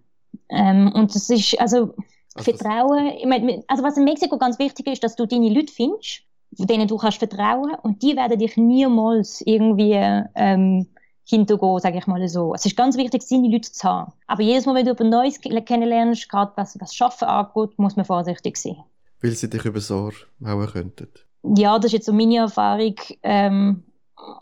ähm, Und das ist, also, also Vertrauen, ich meine, also was in Mexiko ganz wichtig ist, dass du deine Leute findest, denen du kannst vertrauen und die werden dich niemals irgendwie ähm, hintergehen, sage ich mal so. Es ist ganz wichtig, seine Leute zu haben. Aber jedes Mal, wenn du etwas Neues kennenlernst, gerade was das Schaffen angeht, muss man vorsichtig sein. Weil sie dich übers Ohr hauen könnten? Ja, das ist jetzt so meine Erfahrung. Ähm,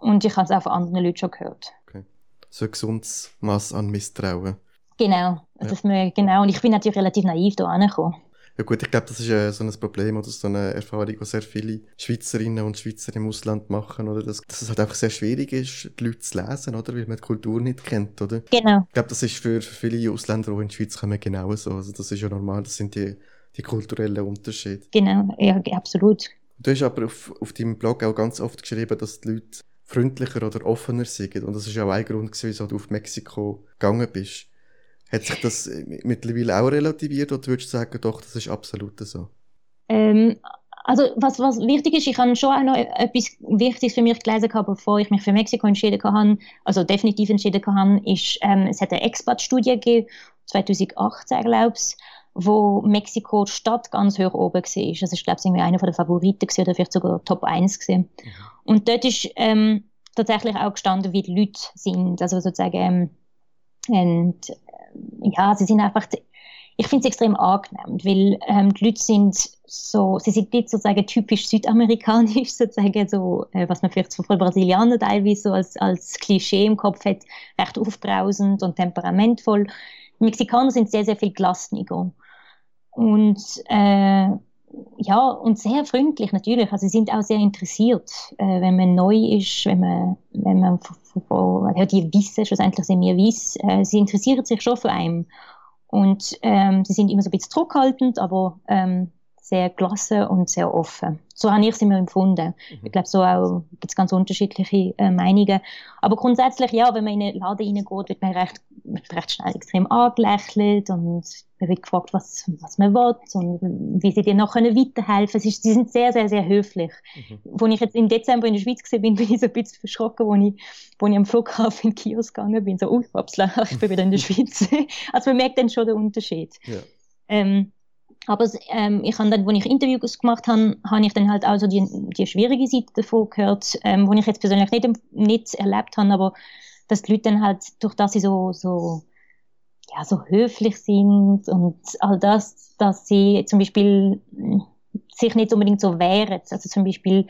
und ich habe es auch von anderen Leuten schon gehört. Okay. So ein gesundes Maß an Misstrauen. Genau. Ja. genau. Und ich bin natürlich relativ naiv da angekommen. Ja gut, ich glaube, das ist äh, so ein Problem oder so eine Erfahrung, die sehr viele Schweizerinnen und Schweizer im Ausland machen, oder? Dass, dass es halt einfach sehr schwierig ist, die Leute zu lesen, oder? Weil man die Kultur nicht kennt, oder? Genau. Ich glaube, das ist für, für viele Ausländer, die in die Schweiz kommen, genauso. Also das ist ja normal, das sind die, die kulturellen Unterschiede. Genau, ja, absolut. Du hast aber auf, auf deinem Blog auch ganz oft geschrieben, dass die Leute freundlicher oder offener sind. Und das ist ja auch ein Grund, wieso du auf Mexiko gegangen bist. Hat sich das mittlerweile auch relativiert oder würdest du sagen, doch, das ist absolut so? Ähm, also was, was wichtig ist, ich habe schon auch noch etwas Wichtiges für mich gelesen, bevor ich mich für Mexiko entschieden habe, also definitiv entschieden habe, ist, ähm, es hat eine Expat-Studie gegeben, 2018 glaube ich, wo Mexiko Stadt ganz hoch oben war. Das ist glaube ich irgendwie einer der Favoriten gewesen, oder vielleicht sogar Top 1 gewesen. Mhm. Und dort ist ähm, tatsächlich auch gestanden, wie die Leute sind, also sozusagen ähm, und ja, sie sind einfach, ich finde es extrem angenehm, weil ähm, die Leute sind so, sie sind nicht sozusagen typisch südamerikanisch, sozusagen so, äh, was man vielleicht von Brasilianern teilweise so als, als Klischee im Kopf hat, recht aufbrausend und temperamentvoll. die Mexikaner sind sehr, sehr viel gelassener. Und äh, ja, und sehr freundlich natürlich. Also sie sind auch sehr interessiert, äh, wenn man neu ist, wenn man, wenn man ja, die wissen, schlussendlich sind wir weiss, äh, sie interessieren sich schon für einen. Und ähm, sie sind immer so ein bisschen zurückhaltend, aber ähm, sehr gelassen und sehr offen. So habe ich es immer empfunden. Mhm. Ich glaube, so auch gibt es ganz unterschiedliche äh, Meinungen. Aber grundsätzlich, ja, wenn man in einen Laden reingeht, wird man recht, recht schnell extrem angelächelt und man wird gefragt, was, was man will und wie sie dir noch weiterhelfen können. Sie sind sehr, sehr, sehr höflich. Mhm. Als ich jetzt im Dezember in der Schweiz war, bin, bin ich so ein bisschen verschrocken, als ich, ich am Flughafen in den Kiosk gegangen bin. So, ups, ich bin wieder in der Schweiz. also man merkt dann schon den Unterschied. Ja. Ähm, aber ähm, ich habe dann, als ich Interviews gemacht habe, habe ich dann halt auch so die, die schwierige Seite davon gehört, ähm, wo ich jetzt persönlich nicht, nicht erlebt habe, aber dass die Leute dann halt, durch das sie so, so, ja, so höflich sind und all das, dass sie zum Beispiel hm, sich nicht unbedingt so wehren. Also zum Beispiel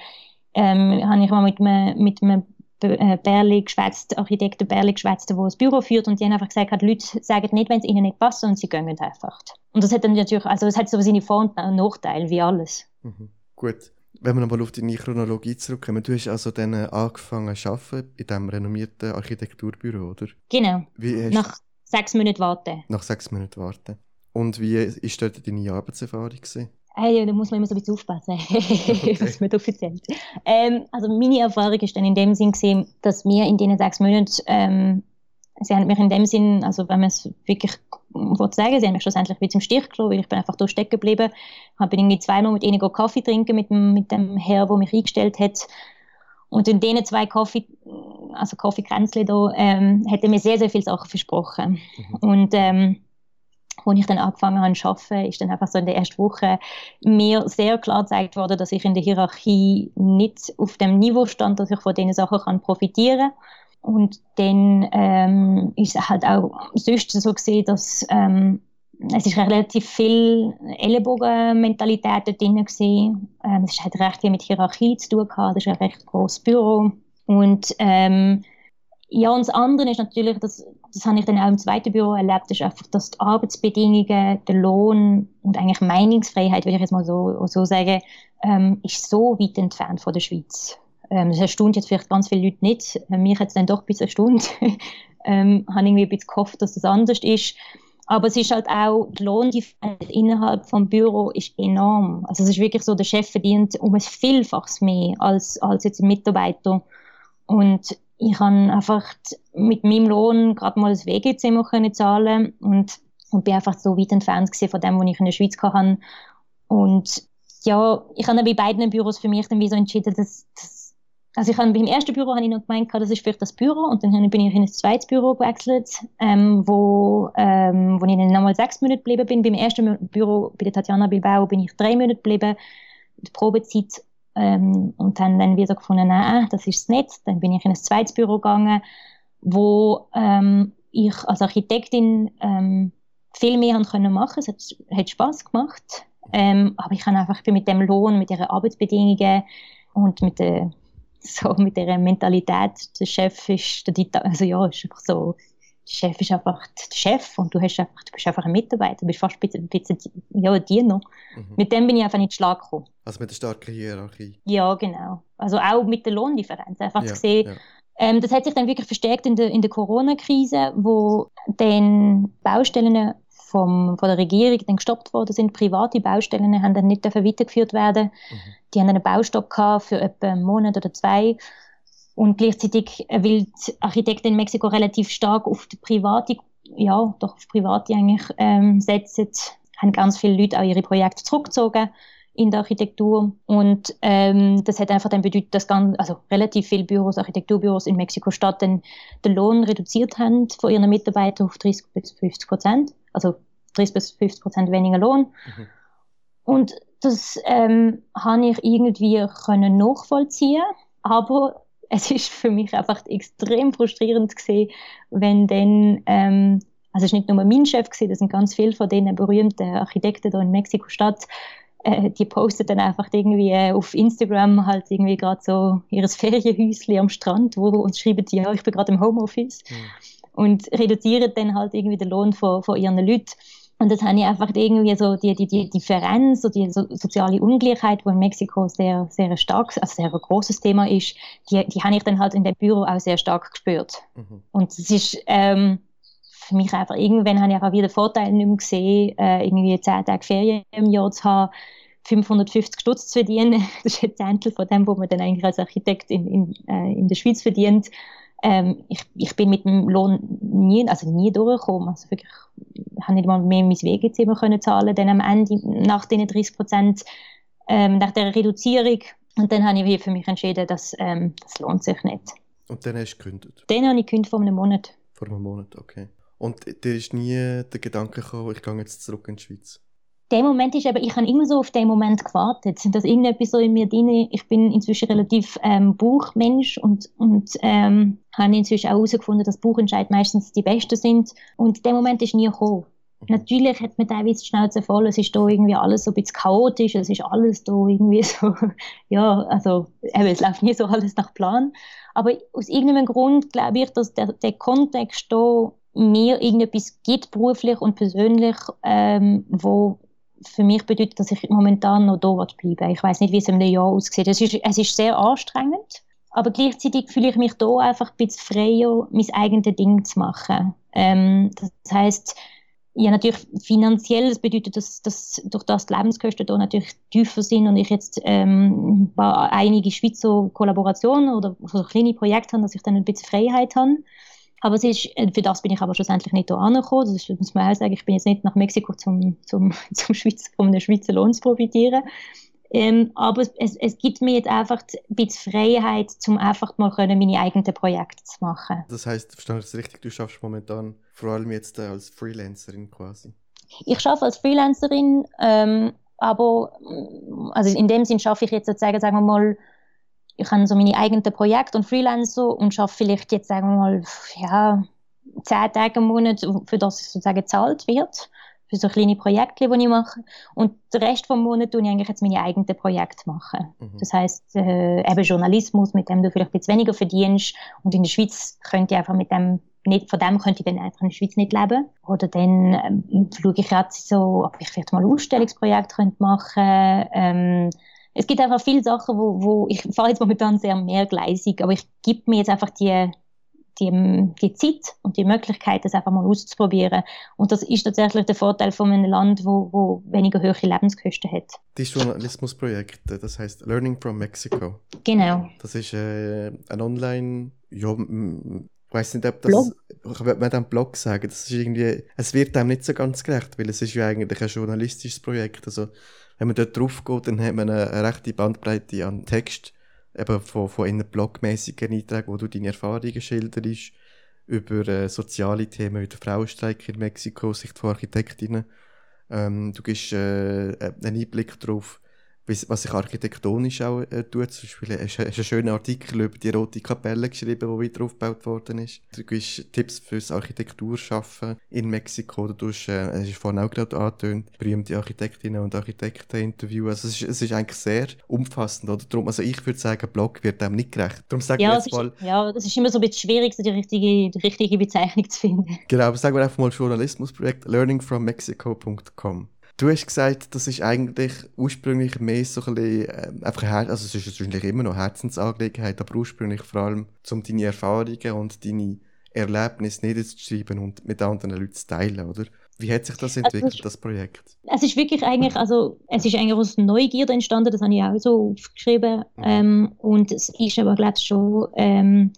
ähm, habe ich mal mit einem, mit einem Berli geschwätzt, Architekten Berli geschwätzt, der das Büro führt und die haben einfach gesagt, die Leute sagen nicht, wenn es ihnen nicht passt, sondern sie gehen einfach. Und das hat dann natürlich, also es hat so seine Vor- und Nachteile, wie alles. Mhm. Gut. Wenn wir nochmal auf deine Chronologie zurückkommen, du hast also dann angefangen zu arbeiten in diesem renommierten Architekturbüro, oder? Genau. Nach sechs Monaten warten. Nach sechs Monaten warten. Und wie war dort deine Arbeitserfahrung? Gewesen? Hey, da muss man immer so ein bisschen aufpassen, okay. was man offiziell. Ähm, also meine Erfahrung ist dann in dem Sinn gesehen, dass wir in diesen sechs Monaten, ähm, sie haben mich in dem Sinn, also wenn man es wirklich wollte sagen, sie haben mich schlussendlich wieder zum Stich gelassen, weil ich bin einfach da stecken geblieben. Ich bin irgendwie zweimal mit ihnen Kaffee trinken mit dem, mit dem Herr, der mich eingestellt hat. Und in diesen zwei Kaffee, also Kaffeekränzchen da, ähm, hat er mir sehr, sehr viele Sachen versprochen. Mhm. Und ähm, als ich dann angefangen habe zu arbeiten, ist dann einfach so in der ersten Woche mir sehr klar gezeigt worden, dass ich in der Hierarchie nicht auf dem Niveau stand, dass ich von diesen Sachen kann profitieren kann. Und dann ähm, ist es halt auch sonst so gesehen, dass ähm, es ist relativ viel Ellenbogenmentalität dort drin gewesen. Ähm, es hat recht viel mit Hierarchie zu tun gehabt. Das ist ein recht großes Büro. Und ähm, ja, und das andere ist natürlich, das, das habe ich dann auch im zweiten Büro erlebt, ist einfach, dass die Arbeitsbedingungen, der Lohn und eigentlich Meinungsfreiheit, würde ich jetzt mal so, so sagen, ähm, ist so weit entfernt von der Schweiz. Ähm, das erstaunt jetzt vielleicht ganz viele Leute nicht. Äh, mich hat es dann doch bisschen erstaunt. ähm, habe irgendwie ein bisschen gehofft, dass das anders ist. Aber es ist halt auch, die Lohndifferenz innerhalb des Büro ist enorm. Also es ist wirklich so, der Chef verdient um ein Vielfaches mehr als, als jetzt ein Mitarbeiter. Und ich habe einfach mit meinem Lohn gerade mal das WG-Zimmer zahlen und, und bin einfach so weit entfernt von dem, was ich in der Schweiz hatte. Und ja, ich habe bei beiden Büros für mich dann wie so entschieden, dass, dass also ich habe beim ersten Büro habe ich noch gemeint, das ist vielleicht das Büro und dann bin ich in ein zweites Büro gewechselt, ähm, wo, ähm, wo ich dann nochmal sechs Monate geblieben bin. Beim ersten Büro bei der Tatjana Bilbao bin ich drei Monate geblieben. Die Probezeit ähm, und haben dann wieder gefunden, nein, das ist es nicht. Dann bin ich in ein zweites Büro gegangen, wo ähm, ich als Architektin ähm, viel mehr haben können machen. Es hat, hat Spaß gemacht, ähm, aber ich habe einfach bin mit dem Lohn, mit ihren Arbeitsbedingungen und mit der so mit der Mentalität, der Chef ist der also ja, ist einfach so der Chef ist einfach der Chef und du, hast einfach, du bist einfach ein Mitarbeiter, du bist fast ein bisschen, ja, ein Diener. Mhm. Mit dem bin ich einfach nicht schlag gekommen. Also mit der starken Hierarchie? Ja, genau. Also auch mit der Lohndifferenz. Einfach ja, zu sehen, ja. ähm, das hat sich dann wirklich verstärkt in der, in der Corona-Krise, wo dann Baustellen vom, von der Regierung dann gestoppt worden sind. Private Baustellen haben dann nicht weitergeführt werden. Mhm. Die haben einen Baustopp gehabt für etwa einen Monat oder zwei. Und gleichzeitig will die Architekten in Mexiko relativ stark auf die private, ja, doch auf private eigentlich ähm, setzen. Haben ganz viele Leute auch ihre Projekte zurückgezogen in der Architektur. Und ähm, das hat einfach dann bedeutet, dass ganz, also relativ viele Büros, Architekturbüros in Mexiko-Stadt den Lohn reduziert haben von ihren Mitarbeitern auf 30 bis 50 Prozent. Also 30 bis 50 Prozent weniger Lohn. Mhm. Und das ähm, habe ich irgendwie können nachvollziehen, aber es ist für mich einfach extrem frustrierend gesehen, wenn dann, ähm, also es ist nicht nur mein Chef gewesen, das sind ganz viele von den berühmten Architekten da in Mexiko-Stadt, äh, die posten dann einfach irgendwie äh, auf Instagram halt irgendwie gerade so ihres Ferienhäuschen am Strand, wo und schreiben, ja, ich bin gerade im Homeoffice. Mhm. und reduzieren dann halt irgendwie den Lohn von, von ihren Leuten. Und das habe ich einfach irgendwie so die, die, die Differenz, so die so, soziale Ungleichheit, wo in Mexiko sehr, sehr stark, also sehr ein großes Thema ist, die, die habe ich dann halt in dem Büro auch sehr stark gespürt. Mhm. Und es ist ähm, für mich einfach, irgendwann habe ich einfach wieder Vorteil nicht mehr gesehen, äh, irgendwie zehn Tage Ferien im Jahr zu haben, 550 Stutz zu verdienen. Das ist ein Zehntel von dem, was man dann eigentlich als Architekt in, in, äh, in der Schweiz verdient. Ähm, ich, ich bin mit dem Lohn nie, also nie durchgekommen. Also wirklich, ich habe nicht mal mehr mein Wegezimmer können zahlen, dann am Ende, nach den 30 Prozent, ähm, nach der Reduzierung. Und dann habe ich für mich entschieden, dass ähm, das lohnt sich nicht. Und dann hast du gekündigt? Dann habe ich gekündigt vor einem Monat. Vor einem Monat, okay. Und dir ist nie der Gedanke gekommen, ich gehe jetzt zurück in die Schweiz? Der Moment ist eben, ich habe immer so auf den Moment gewartet, dass irgendetwas so in mir drin, ich bin inzwischen relativ ähm, Buchmensch und, und ähm, habe inzwischen auch herausgefunden, dass Buchentscheid meistens die besten sind. Und der Moment ist nie gekommen. Natürlich hat man teilweise die Schnauze voll, es ist da irgendwie alles so ein bisschen chaotisch, es ist alles da irgendwie so, ja, also es läuft nie so alles nach Plan, aber aus irgendeinem Grund glaube ich, dass der, der Kontext da mir irgendetwas gibt, beruflich und persönlich, ähm, wo für mich bedeutet, dass ich momentan noch da bleiben Ich weiß nicht, wie es in einem Jahr aussieht. Es ist, es ist sehr anstrengend, aber gleichzeitig fühle ich mich da einfach ein bisschen freier, mein eigenes Ding zu machen. Ähm, das heißt, ja, natürlich finanziell, das bedeutet, dass, dass durch das die Lebenskosten da natürlich tiefer sind und ich jetzt ähm, einige Schweizer Kollaborationen oder so kleine Projekte habe, dass ich dann ein bisschen Freiheit habe. Aber es ist, äh, für das bin ich aber schlussendlich nicht hier angekommen. Das muss man auch sagen, ich bin jetzt nicht nach Mexiko zum, zum, zum Schweiz, um einen Schweizer Lohn zu profitieren. Ähm, aber es, es gibt mir jetzt einfach ein bisschen Freiheit, um einfach mal können, meine eigenen Projekte zu machen. Das heißt, verstehe ich das richtig, du schaffst momentan vor allem jetzt äh, als Freelancerin quasi? Ich schaffe als Freelancerin, ähm, aber also in dem Sinn schaffe ich jetzt sozusagen, sagen wir mal, ich habe so meine eigenen Projekte und Freelancer und schaffe vielleicht jetzt, sagen wir mal, ja, zehn Tage im Monat, für das sozusagen gezahlt wird, für so kleine Projekte, die ich mache. Und den Rest vom Monat tue ich eigentlich jetzt meine eigenen Projekte machen. Mhm. Das heißt äh, eben Journalismus, mit dem du vielleicht jetzt weniger verdienst. Und in der Schweiz könnte ich einfach mit dem nicht, von dem könnte ich dann einfach in der Schweiz nicht leben. Oder dann ähm, schaue ich jetzt so, ob ich vielleicht mal ein Ausstellungsprojekt könnte machen ähm, es gibt einfach viele Sachen, wo, wo ich fahre jetzt momentan sehr mehrgleisig, aber ich gebe mir jetzt einfach die, die, die Zeit und die Möglichkeit, das einfach mal auszuprobieren. Und das ist tatsächlich der Vorteil von einem Land, wo, wo weniger hohe Lebenskosten hat. Die Journalismusprojekte, das heißt Learning from Mexico. Genau. Das ist äh, ein Online, ja, ich weiß nicht, ob das, Blog? ich würde mal einen Blog sagen, das ist irgendwie, es wird dem nicht so ganz gerecht, weil es ist ja eigentlich ein journalistisches Projekt, also wenn man dort drauf geht, dann hat man eine, eine rechte Bandbreite an Text, eben von, von in blogmäßigen Einträgen, wo du deine Erfahrungen schilderst, über äh, soziale Themen wie der Frauenstreik in Mexiko, Sicht von Architektinnen. Ähm, du gibst äh, einen Einblick darauf, was sich architektonisch auch äh, tut. Zum Beispiel hast du einen schönen Artikel über die Rote Kapelle geschrieben, die wieder aufgebaut worden ist. Du gibst Tipps fürs Architekturschaffen in Mexiko. Du tust, äh, es ist vorhin auch gerade angetönt, berühmte Architektinnen und Architekten interviewen. Also es ist, es ist eigentlich sehr umfassend. Oder? Darum, also ich würde sagen, Blog wird dem nicht gerecht. Darum sagen ja, jetzt mal... Ist, ja, das ist immer so ein bisschen schwierig, so die richtige, die richtige Bezeichnung zu finden. Genau, aber sagen wir einfach mal Journalismusprojekt learningfrommexico.com. Du hast gesagt, das ist eigentlich ursprünglich mehr so ein bisschen, äh, einfach, also es ist natürlich immer noch Herzensangelegenheit, aber ursprünglich vor allem, um deine Erfahrungen und deine Erlebnisse niederzuschreiben und mit anderen Leuten zu teilen, oder? Wie hat sich das also entwickelt, also, das Projekt? Es ist wirklich eigentlich, also es ist eigentlich aus Neugierde entstanden, das habe ich auch so aufgeschrieben. Mhm. Ähm, und es ist aber, glaube ich, schon ähm,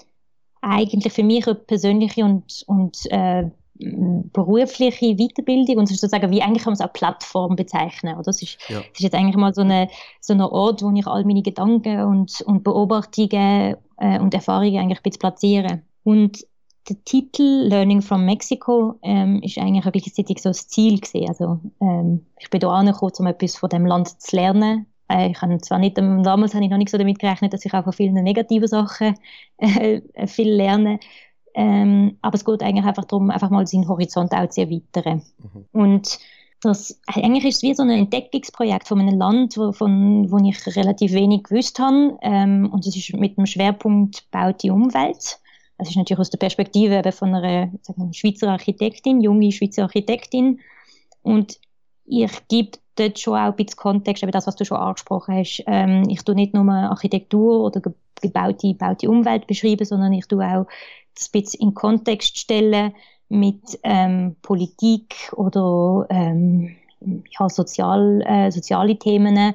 eigentlich für mich eine persönliche und, und äh, berufliche Weiterbildung und sozusagen, wie eigentlich kann man es auch Plattform bezeichnen. Oder? Es, ist, ja. es ist jetzt eigentlich mal so eine, so eine Ort, wo ich all meine Gedanken und, und Beobachtungen äh, und Erfahrungen eigentlich ein bisschen platziere. Und der Titel Learning from Mexico ähm, ist eigentlich gleichzeitig so das Ziel gesehen. Also ähm, ich bin hier angekommen, um etwas von dem Land zu lernen. Äh, ich habe zwar nicht, damals habe ich noch nicht so damit gerechnet, dass ich auch von vielen negativen Sachen äh, viel lerne. Ähm, aber es geht eigentlich einfach darum, einfach mal seinen Horizont auch zu erweitern. Mhm. Und das, eigentlich ist es wie so ein Entdeckungsprojekt von einem Land, wo, von, wo ich relativ wenig gewusst habe. Ähm, und es ist mit dem Schwerpunkt baute Umwelt. es ist natürlich aus der Perspektive eben von einer wir, Schweizer Architektin, junge Schweizer Architektin. Und ich gebe dort schon auch ein bisschen Kontext, eben das, was du schon angesprochen hast. Ähm, ich tue nicht nur Architektur oder gebaute, gebaute Umwelt beschreiben, sondern ich tue auch das bisschen in Kontext stellen mit ähm, Politik oder ähm, ja, sozial, äh, soziale Themen,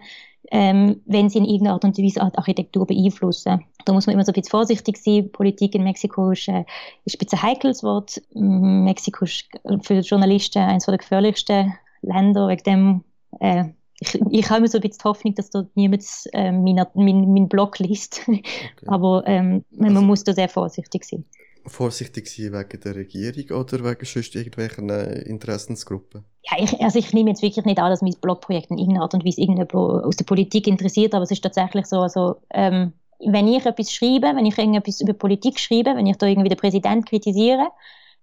ähm, wenn sie in irgendeiner Art und Weise Architektur beeinflussen. Da muss man immer so ein bisschen vorsichtig sein. Politik in Mexiko ist, äh, ist ein bisschen ein heikles Wort. Mexiko ist für Journalisten eines der gefährlichsten Länder, wegen dem äh, ich, ich habe immer so ein bisschen die Hoffnung, dass dort niemand äh, meinen mein, mein Blog liest. Okay. Aber ähm, man also, muss da sehr vorsichtig sein. Vorsichtig sein wegen der Regierung oder wegen sonst irgendwelchen äh, Interessensgruppen? Ja, ich, also ich nehme jetzt wirklich nicht an, dass mein Blogprojekt in irgendeiner Art und Weise irgendjemand aus der Politik interessiert, aber es ist tatsächlich so, also, ähm, wenn ich etwas schreibe, wenn ich irgendetwas über Politik schreibe, wenn ich da irgendwie den Präsident kritisiere,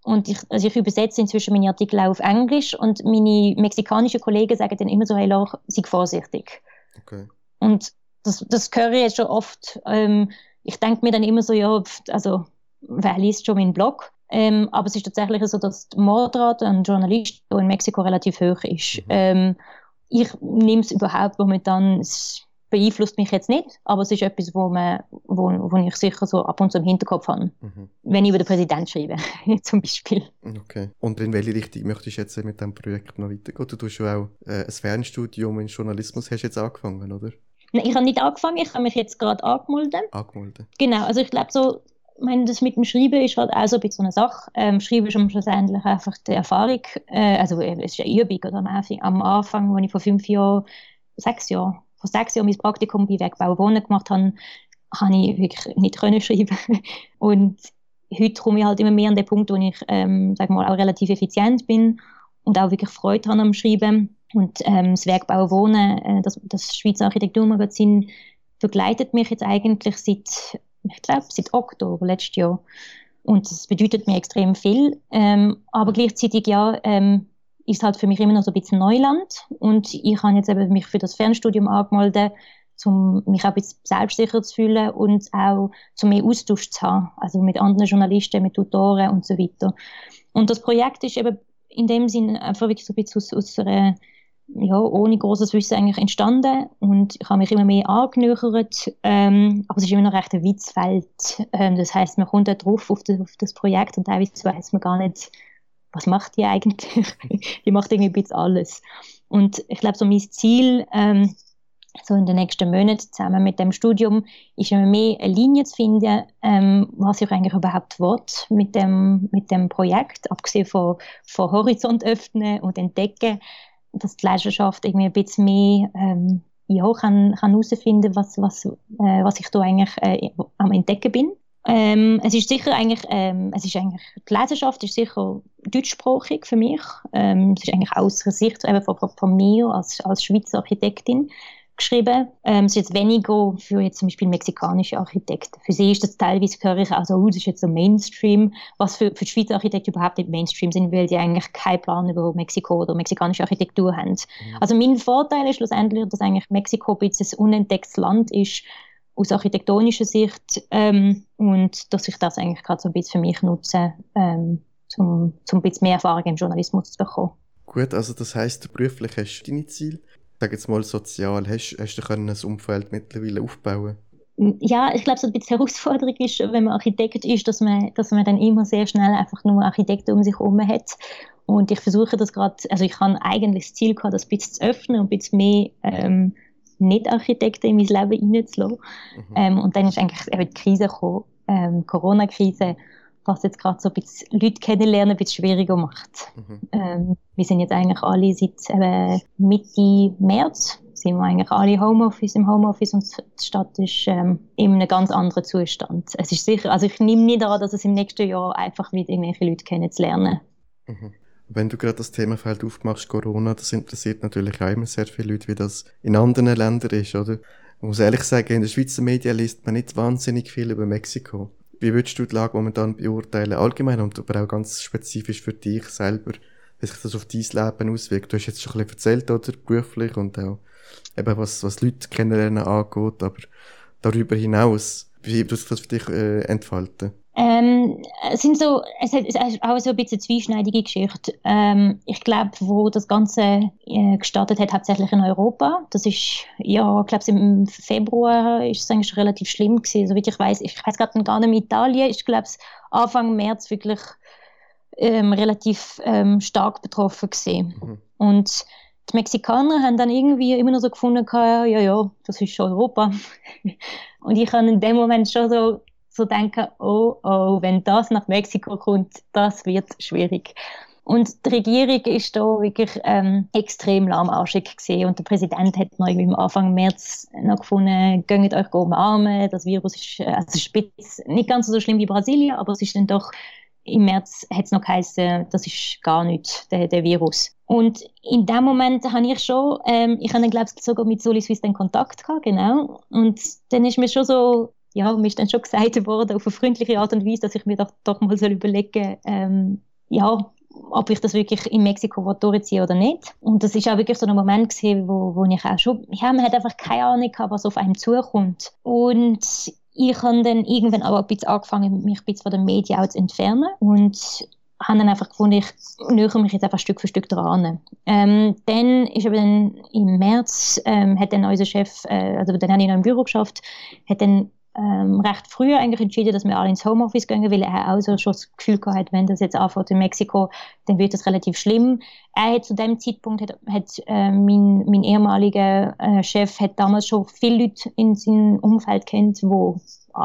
und ich, also ich übersetze inzwischen meine Artikel auch auf Englisch und meine mexikanischen Kollegen sagen dann immer so, hey, Laura, sei vorsichtig. Okay. Und das, das höre ich jetzt schon oft. Ähm, ich denke mir dann immer so, ja, also, wer liest schon meinen Blog? Ähm, aber es ist tatsächlich so, dass die Mordrate an Journalisten in Mexiko relativ hoch ist. Mhm. Ähm, ich nehme es überhaupt momentan, es beeinflusst mich jetzt nicht, aber es ist etwas, wo, man, wo, wo ich sicher so ab und zu im Hinterkopf habe, mhm. wenn ich über den Präsidenten schreibe, zum Beispiel. Okay. Und in welche Richtung möchtest du jetzt mit diesem Projekt noch weitergehen? Du hast ja auch äh, ein Fernstudium in Journalismus hast jetzt angefangen, oder? Nein, ich habe nicht angefangen, ich habe mich jetzt gerade angemeldet. Angemeldet. Genau, also ich glaube so, meine, das mit dem Schreiben ist halt auch so ein bisschen so eine Sache. Ähm, Schreiben ist schlussendlich einfach die Erfahrung, äh, also äh, es ist eine Übung, oder am Anfang, am Anfang, als ich vor fünf Jahren, sechs Jahren vor sechs Jahren mein Praktikum bei Wegbau Wohnen gemacht habe, habe ich wirklich nicht können schreiben. Und heute komme ich halt immer mehr an den Punkt, wo ich, ähm, sag mal, auch relativ effizient bin und auch wirklich Freude habe am Schreiben. Und ähm, das Werkbau Wohnen, äh, das, das Schweizer Architekturmagazin, begleitet mich jetzt eigentlich seit, ich glaube, seit Oktober letztes Jahr. Und das bedeutet mir extrem viel. Ähm, aber gleichzeitig, ja, ähm, ist halt für mich immer noch so ein bisschen Neuland. Und ich habe jetzt eben mich für das Fernstudium angemeldet, um mich auch ein bisschen selbstsicher zu fühlen und auch zu mehr Austausch zu haben. Also mit anderen Journalisten, mit Tutoren und so weiter. Und das Projekt ist eben in dem Sinn einfach wirklich so ein bisschen aus, aus einer, ja, ohne großes Wissen eigentlich entstanden und ich habe mich immer mehr angenöchert, ähm, aber es ist immer noch recht ein Witzfeld. Ähm, das heißt, man kommt da drauf auf das, auf das Projekt und teilweise weiß man gar nicht, was macht die eigentlich? die macht irgendwie ein bisschen alles. Und ich glaube, so mein Ziel, ähm, so in den nächsten Monaten zusammen mit dem Studium, ist immer mehr eine Linie zu finden, ähm, was ich eigentlich überhaupt will mit dem, mit dem Projekt, abgesehen von, von Horizont öffnen und entdecken, dass die Leidenschaft irgendwie ein bisschen mehr ähm, ja, kann, kann herausfinden, was, was, äh, was ich da eigentlich äh, am Entdecken bin. Ähm, es ist sicher eigentlich, ähm, es ist eigentlich, die Leserschaft ist sicher deutschsprachig für mich. Ähm, es ist eigentlich aus der Sicht eben von, von mir als, als Schweizer Architektin geschrieben. Ähm, es ist jetzt weniger für jetzt zum Beispiel mexikanische Architekten. Für sie ist das teilweise, höre ich auch so, oh, das ist jetzt so Mainstream, was für, für die Schweizer Architekten überhaupt nicht Mainstream sind, weil die eigentlich keinen Plan über Mexiko oder mexikanische Architektur haben. Mhm. Also mein Vorteil ist schlussendlich, dass eigentlich Mexiko ein bisschen ein unentdecktes Land ist, aus architektonischer Sicht ähm, und dass ich das eigentlich gerade so ein bisschen für mich nutze, ähm, um, um ein bisschen mehr Erfahrung im Journalismus zu bekommen. Gut, also das heisst, beruflich hast du deine Ziele. Sag jetzt mal sozial, hast, hast du ein Umfeld mittlerweile aufbauen ja, ich glaube, so ein bisschen Herausforderung ist, wenn man Architekt ist, dass man, dass man dann immer sehr schnell einfach nur Architekten um sich herum hat. Und ich versuche das gerade, also ich habe eigentlich das Ziel gehabt, das ein bisschen zu öffnen und ein bisschen mehr ähm, nicht-Architekten in mein Leben reinzulassen. Mhm. Ähm, und dann ist eigentlich eben die Krise gekommen, ähm, Corona-Krise, was jetzt gerade so ein bisschen Leute kennenlernen ein bisschen schwieriger macht. Mhm. Ähm, wir sind jetzt eigentlich alle seit eben Mitte März sind wir eigentlich alle Homeoffice im Homeoffice und die Stadt ist ähm, in einem ganz anderen Zustand. Es ist sicher, also ich nehme nicht an, dass es im nächsten Jahr einfach wieder irgendwelche Leute kennenzulernen. Mhm. Wenn du gerade das Themenfeld aufmachst, Corona, das interessiert natürlich auch immer sehr viele Leute, wie das in anderen Ländern ist, oder? Ich muss ehrlich sagen, in den Schweizer Medien liest man nicht wahnsinnig viel über Mexiko. Wie würdest du die Lage momentan beurteilen, allgemein und aber auch ganz spezifisch für dich selber, wie sich das auf dein Leben auswirkt? Du hast jetzt schon ein bisschen erzählt, oder? Beruflich und auch eben was, was Leute kennenlernen angeht, aber darüber hinaus, wie wird sich das für dich äh, entfalten? Ähm, es sind so, es ist auch so ein bisschen zweischneidige Geschichte. Ähm, ich glaube, wo das Ganze äh, gestartet hat, hauptsächlich in Europa. Das ist, ja, ich glaube, im Februar ist es eigentlich relativ schlimm gewesen, soweit ich weiß. Ich weiß gerade gar nicht in Italien. Ich glaube, Anfang März wirklich ähm, relativ ähm, stark betroffen gewesen. Mhm. Und die Mexikaner haben dann irgendwie immer noch so gefunden, ja, ja, das ist schon Europa. Und ich habe in dem Moment schon so zu denken, oh, oh, wenn das nach Mexiko kommt, das wird schwierig. Und die Regierung ist da wirklich ähm, extrem lahmarschig gesehen und der Präsident hat noch irgendwie am Anfang März noch gefunden, geht euch umarmen, das Virus ist äh, also spitz, nicht ganz so schlimm wie Brasilien, aber es ist dann doch im März hat es noch geheißen, das ist gar nicht der, der Virus. Und in dem Moment habe ich schon, ähm, ich habe glaube ich sogar mit Soli Swiss den Kontakt gehabt, genau. Und dann ist mir schon so ja, mir ist dann schon gesagt worden, auf eine freundliche Art und Weise, dass ich mir doch, doch mal soll überlegen ähm, ja, ob ich das wirklich in Mexiko durchziehe oder nicht. Und das ist auch wirklich so ein Moment gewesen, wo, wo ich auch schon, ja, man hat einfach keine Ahnung gehabt, was auf einem zukommt. Und ich habe dann irgendwann aber ein bisschen angefangen, mich ein bisschen von den Medien auch zu entfernen und habe dann einfach gefunden, ich nähere mich jetzt einfach Stück für Stück dran. Ähm, dann ist aber dann im März, ähm, hat dann unser Chef, äh, also dann habe ich noch im Büro geschafft, hat dann ähm, recht früh eigentlich entschieden, dass wir alle ins Homeoffice gehen, weil er auch so schon das Gefühl gehabt wenn das jetzt anfängt in Mexiko, dann wird das relativ schlimm. Er hat zu dem Zeitpunkt, hat, hat äh, mein, mein ehemaliger äh, Chef hat damals schon viele Leute in seinem Umfeld kennt, wo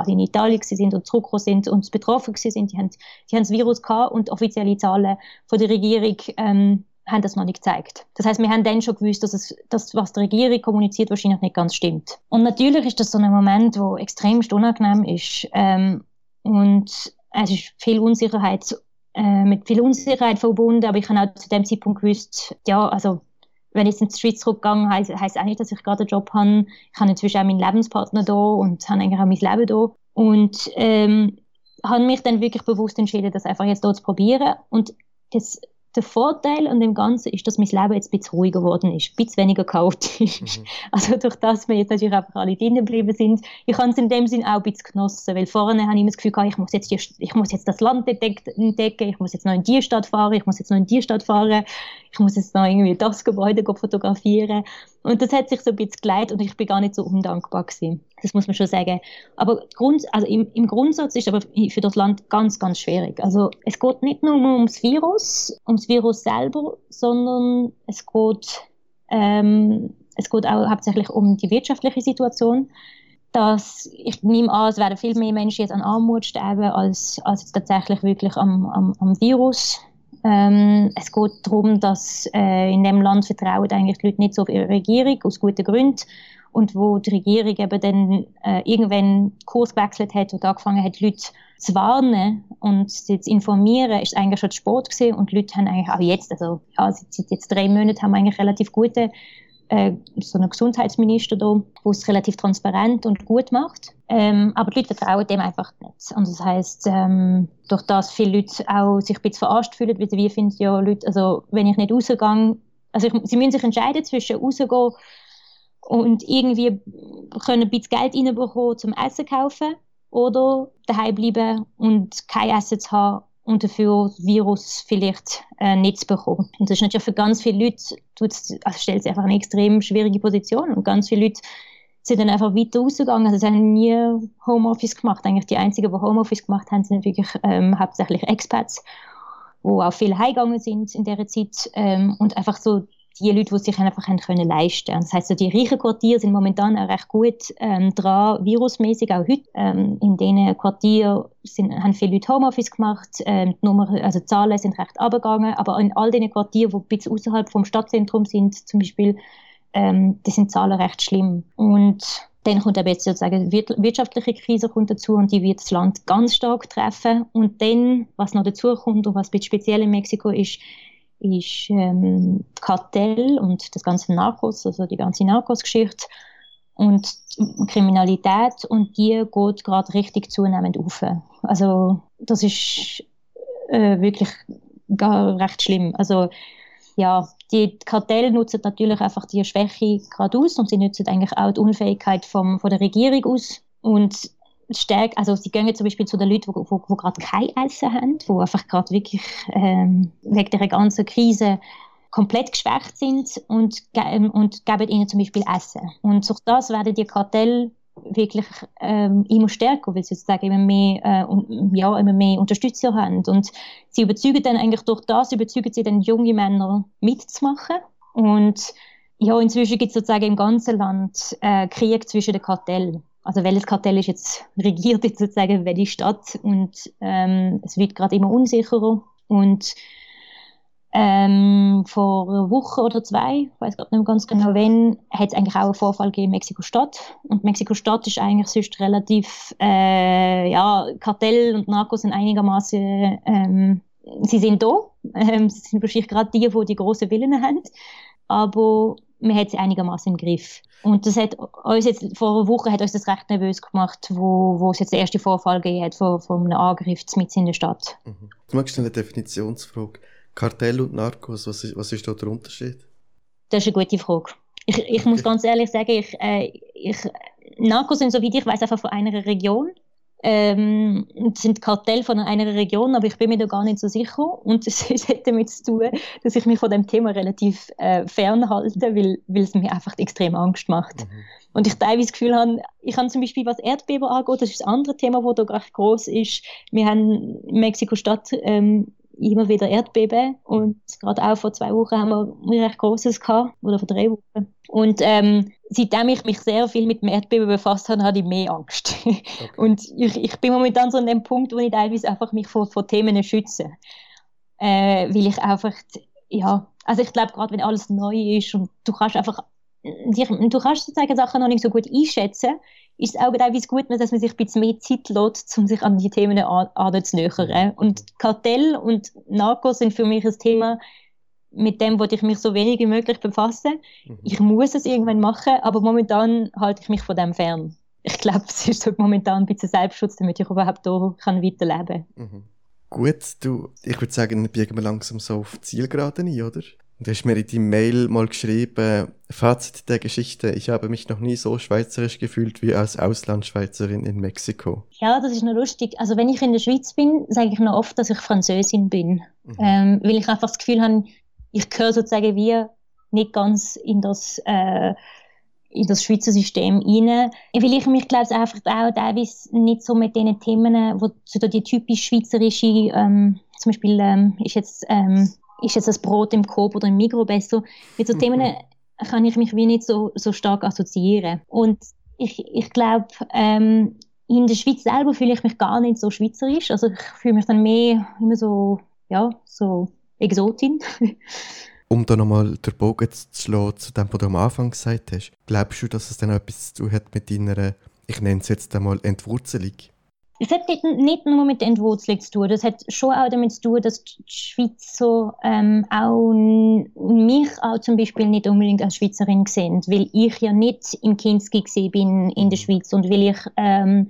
in Italien sind und zurückgekommen sind und betroffen sind. Die haben, die haben das Virus gehabt und offizielle Zahlen von der Regierung ähm, haben das noch nicht gezeigt. Das heißt, wir haben dann schon gewusst, dass es, das, was die Regierung kommuniziert, wahrscheinlich nicht ganz stimmt. Und natürlich ist das so ein Moment, wo extremst unangenehm ist. Ähm, und es ist viel Unsicherheit, äh, mit viel Unsicherheit verbunden, aber ich habe auch zu dem Zeitpunkt gewusst, ja, also wenn ich in die Schweiz zurückgegangen heisst, heisst auch nicht, dass ich gerade einen Job habe. Ich habe inzwischen auch meinen Lebenspartner da und habe eigentlich auch mein Leben da. Und ähm, habe mich dann wirklich bewusst entschieden, das einfach jetzt hier zu probieren. Und das der Vorteil an dem Ganzen ist, dass mein Leben jetzt ein bisschen ruhiger geworden ist, ein bisschen weniger chaotisch. Mhm. Also durch das wir jetzt natürlich einfach alle drinnen geblieben sind. Ich habe es in dem Sinn auch ein bisschen genossen, weil vorne habe ich immer das Gefühl gehabt, ich muss jetzt, die, ich muss jetzt das Land entdecken, ich muss jetzt noch in die Stadt fahren, ich muss jetzt noch in die Stadt fahren, ich muss jetzt noch irgendwie das Gebäude fotografieren. Und das hat sich so ein bisschen geleitet und ich bin gar nicht so undankbar gewesen. Das muss man schon sagen. Aber Grund, also im, im Grundsatz ist aber für das Land ganz, ganz schwierig. Also es geht nicht nur ums Virus, ums Virus selber, sondern es geht, ähm, es geht auch hauptsächlich um die wirtschaftliche Situation. Dass, ich nehme an, es werden viel mehr Menschen jetzt an Armut sterben, als, als tatsächlich wirklich am, am, am Virus. Ähm, es geht darum, dass äh, in dem Land vertrauen eigentlich die Leute nicht so auf ihre Regierung, aus guten Gründen. Und wo die Regierung eben dann äh, irgendwann Kurs gewechselt hat und angefangen hat, Leute zu warnen und sie zu informieren, ist eigentlich schon Sport gewesen. Und die Leute haben eigentlich auch jetzt, also ja, seit jetzt drei Monaten haben wir eigentlich relativ gute äh, so einen Gesundheitsminister da, der es relativ transparent und gut macht. Ähm, aber die Leute vertrauen dem einfach nicht. Und das heißt, ähm, durch das viele Leute auch sich ein bisschen verarscht fühlen, weil wir finden ja Leute, also wenn ich nicht rausgehe, also ich, sie müssen sich entscheiden zwischen rausgehen und irgendwie können ein bisschen Geld reinbekommen zum Essen kaufen oder daheim bleiben und kein Essen zu haben und dafür Virus vielleicht äh, nicht zu bekommen. Und das ist natürlich für ganz viele Leute, also stellt es einfach eine extrem schwierige Position und ganz viele Leute sind dann einfach weiter rausgegangen. Also sie haben nie Homeoffice gemacht. Eigentlich die einzigen, die Homeoffice gemacht haben, sind wirklich ähm, hauptsächlich Expats, wo auch viele heimgegangen sind in dieser Zeit ähm, und einfach so die Leute, die sich einfach können leisten Das heißt, so die reichen Quartiere sind momentan auch recht gut ähm, dran, virusmäßig auch heute. Ähm, in diesen Quartieren haben viele Leute Homeoffice gemacht, ähm, die, Nummer, also die Zahlen sind recht abgegangen, aber in all diesen Quartieren, die ein bisschen außerhalb vom Stadtzentrum sind, zum Beispiel, ähm, das sind Zahlen recht schlimm. Und dann kommt eben jetzt sozusagen wirtschaftliche Krise kommt dazu und die wird das Land ganz stark treffen. Und dann, was noch dazu kommt und was ein bisschen speziell in Mexiko ist, ist ähm, Kartell und das ganze Narcos, also die ganze Narcos-Geschichte und Kriminalität und die geht gerade richtig zunehmend auf. Also das ist äh, wirklich gar recht schlimm. Also ja, die Kartelle nutzen natürlich einfach die Schwäche gerade aus und sie nutzen eigentlich auch die Unfähigkeit vom, von der Regierung aus und stärker, also sie gehen zum Beispiel zu den Leuten, die gerade kein Essen haben, die einfach gerade wirklich ähm, wegen der ganzen Krise komplett geschwächt sind und, und geben ihnen zum Beispiel Essen. Und durch das werden die Kartelle wirklich ähm, immer stärker, weil sie sozusagen immer mehr, äh, ja, immer mehr Unterstützer haben. Und sie überzeugen dann eigentlich durch das, überzeugen sie dann junge Männer mitzumachen. Und ja, inzwischen gibt es sozusagen im ganzen Land äh, Krieg zwischen den Kartellen. Also welches Kartell ist jetzt regiert jetzt sozusagen welche Stadt und ähm, es wird gerade immer unsicherer und ähm, vor einer Woche oder zwei, ich weiß gerade nicht ganz genau wann, hat es eigentlich auch einen Vorfall gegeben in Mexiko-Stadt. Und Mexiko-Stadt ist eigentlich sonst relativ, äh, ja, Kartell und Narcos sind einigermaßen, ähm, sie sind da. Ähm, sie sind wahrscheinlich gerade die, die die grossen Willen haben. Aber man hat sie einigermaßen im Griff. Und das hat uns jetzt, vor einer Woche hat uns das recht nervös gemacht, wo, wo es jetzt der erste Vorfall gegeben hat von, von einem Angriff mitten in der Stadt. Mhm. Du magst eine Definitionsfrage. Kartell und Narcos, was ist, was ist da der Unterschied? Das ist eine gute Frage. Ich, ich muss ganz ehrlich sagen, ich, äh, ich, Narcos sind, soweit ich weiß, einfach von einer Region. Ähm, sind Kartell von einer Region, aber ich bin mir da gar nicht so sicher. Und es hat damit zu tun, dass ich mich von dem Thema relativ äh, fernhalte, weil, weil es mir einfach extrem Angst macht. Mhm. Und ich teilweise das Gefühl habe, ich habe zum Beispiel, was Erdbeben angeht, das ist das andere Thema, das da recht groß ist. Wir haben in Mexiko-Stadt ähm, immer wieder Erdbeben und gerade auch vor zwei Wochen haben wir ein recht großes gehabt, oder vor drei Wochen. Und ähm, seitdem ich mich sehr viel mit dem Erdbeben befasst habe, hatte ich mehr Angst. Okay. Und ich, ich bin momentan so an dem Punkt, wo ich teilweise einfach mich vor, vor Themen schütze. Äh, weil ich einfach, ja, also ich glaube, gerade wenn alles neu ist und du kannst einfach, du kannst sozusagen Sachen noch nicht so gut einschätzen, ist es auch teilweise gut, dass man sich ein bisschen mehr Zeit lässt, um sich an die Themen anzunähern. Und Kartell und Narcos sind für mich ein Thema, mit dem wollte ich mich so wenig wie möglich befassen. Mhm. Ich muss es irgendwann machen, aber momentan halte ich mich von dem fern. Ich glaube, es ist so momentan ein bisschen Selbstschutz, damit ich überhaupt hier kann weiterleben kann. Mhm. Gut, du, ich würde sagen, biegen wir langsam so auf die Zielgerade ein, oder? Du hast mir in die Mail mal geschrieben, Fazit der Geschichte, ich habe mich noch nie so schweizerisch gefühlt wie als Auslandschweizerin in Mexiko. Ja, das ist noch lustig. Also wenn ich in der Schweiz bin, sage ich noch oft, dass ich Französin bin. Mhm. Ähm, weil ich einfach das Gefühl habe, ich gehöre sozusagen wie nicht ganz in das, äh, in das Schweizer System rein. Weil ich mich, glaube ich, einfach auch teilweise nicht so mit den Themen, wo so die typisch schweizerische, ähm, zum Beispiel ähm, ist jetzt ähm, ist jetzt das Brot im Coop oder im Mikro besser? Mit so mhm. Themen kann ich mich wie nicht so, so stark assoziieren. Und ich, ich glaube, ähm, in der Schweiz selber fühle ich mich gar nicht so schweizerisch. Also ich fühle mich dann mehr immer so, ja, so Exotin. um da nochmal den Bogen zu schlagen zu dem, was du am Anfang gesagt hast, glaubst du, dass es dann etwas zu tun hat mit deiner, ich nenne es jetzt einmal, Entwurzelung? Es hat nicht, nicht nur mit der Entwurzelung zu tun, das hat schon auch damit zu tun, dass die Schweiz so ähm, auch mich auch zum Beispiel nicht unbedingt als Schweizerin sehen, weil ich ja nicht im Kinski bin in der mhm. Schweiz und weil ich ähm,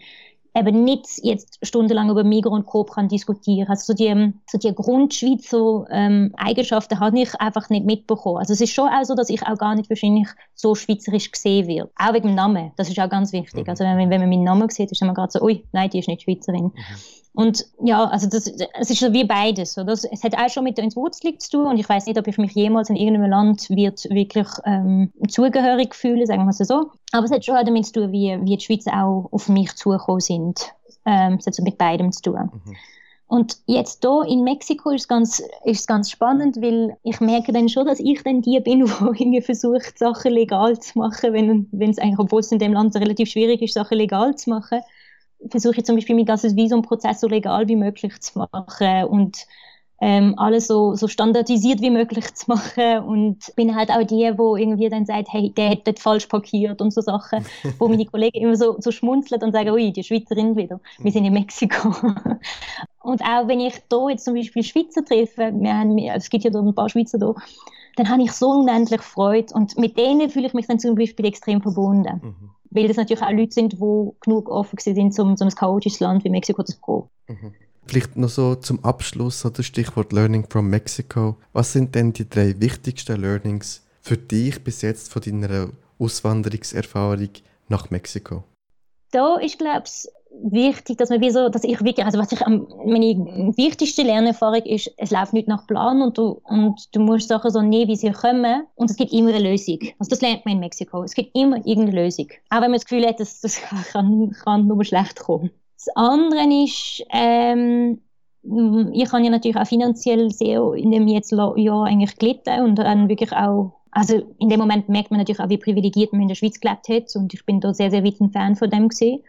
eben nicht jetzt stundenlang über Migros und Coop kann diskutieren. Also so die, so die Grundschweizer ähm, Eigenschaften habe ich einfach nicht mitbekommen. Also es ist schon auch so, dass ich auch gar nicht wahrscheinlich so schweizerisch gesehen werde. Auch wegen dem Namen. Das ist auch ganz wichtig. Mhm. Also wenn, wenn man meinen Namen sieht, ist man gerade so, ui, nein, die ist nicht Schweizerin. Mhm. Und ja, also das, es ist so wie beides. Oder? Es hat auch schon mit der Entwurzelung zu tun und ich weiß nicht, ob ich mich jemals in irgendeinem Land wird wirklich ähm, zugehörig fühle, sagen wir es so. Aber es hat schon auch damit zu tun, wie, wie die Schweizer auch auf mich zugekommen sind. Ähm, es hat so mit beidem zu tun. Mhm. Und jetzt hier in Mexiko ist es ganz, ist ganz spannend, weil ich merke dann schon, dass ich dann die bin, die versucht, Sachen legal zu machen, wenn, es eigentlich, obwohl es in dem Land relativ schwierig ist, Sachen legal zu machen versuche ich zum Beispiel mein ganzes Visumprozess so legal wie möglich zu machen und ähm, alles so, so standardisiert wie möglich zu machen und bin halt auch die, wo irgendwie dann sagt, hey, der hat dort falsch parkiert und so Sachen, wo meine Kollegen immer so, so schmunzeln und sagen, ui, die Schweizerin wieder, wir sind in Mexiko. und auch wenn ich da jetzt zum Beispiel Schweizer treffe, wir haben, es gibt ja ein paar Schweizer da, dann habe ich so unendlich Freude und mit denen fühle ich mich dann zum Beispiel extrem verbunden. Mhm weil das natürlich auch Leute sind, die genug offen sind, um so ein chaotisches Land wie Mexiko zu gehen. Mhm. Vielleicht noch so zum Abschluss oder Stichwort Learning from Mexico. Was sind denn die drei wichtigsten Learnings für dich bis jetzt von deiner Auswanderungserfahrung nach Mexiko? Da ist, glaube ich, wichtig, dass man wie so, dass ich wirklich, also was ich meine wichtigste Lernerfahrung ist, es läuft nicht nach Plan und du, und du musst Sachen so nehmen, wie sie kommen und es gibt immer eine Lösung. Also das lernt man in Mexiko. Es gibt immer irgendeine Lösung. Auch wenn man das Gefühl hat, dass das kann, kann nur schlecht kommen. Das andere ist, ähm, ich habe ja natürlich auch finanziell sehr in dem jetzt Jahr eigentlich gelitten und dann wirklich auch also in dem Moment merkt man natürlich auch, wie privilegiert man in der Schweiz gelebt hat und ich bin da sehr, sehr weit Fan von dem gesehen.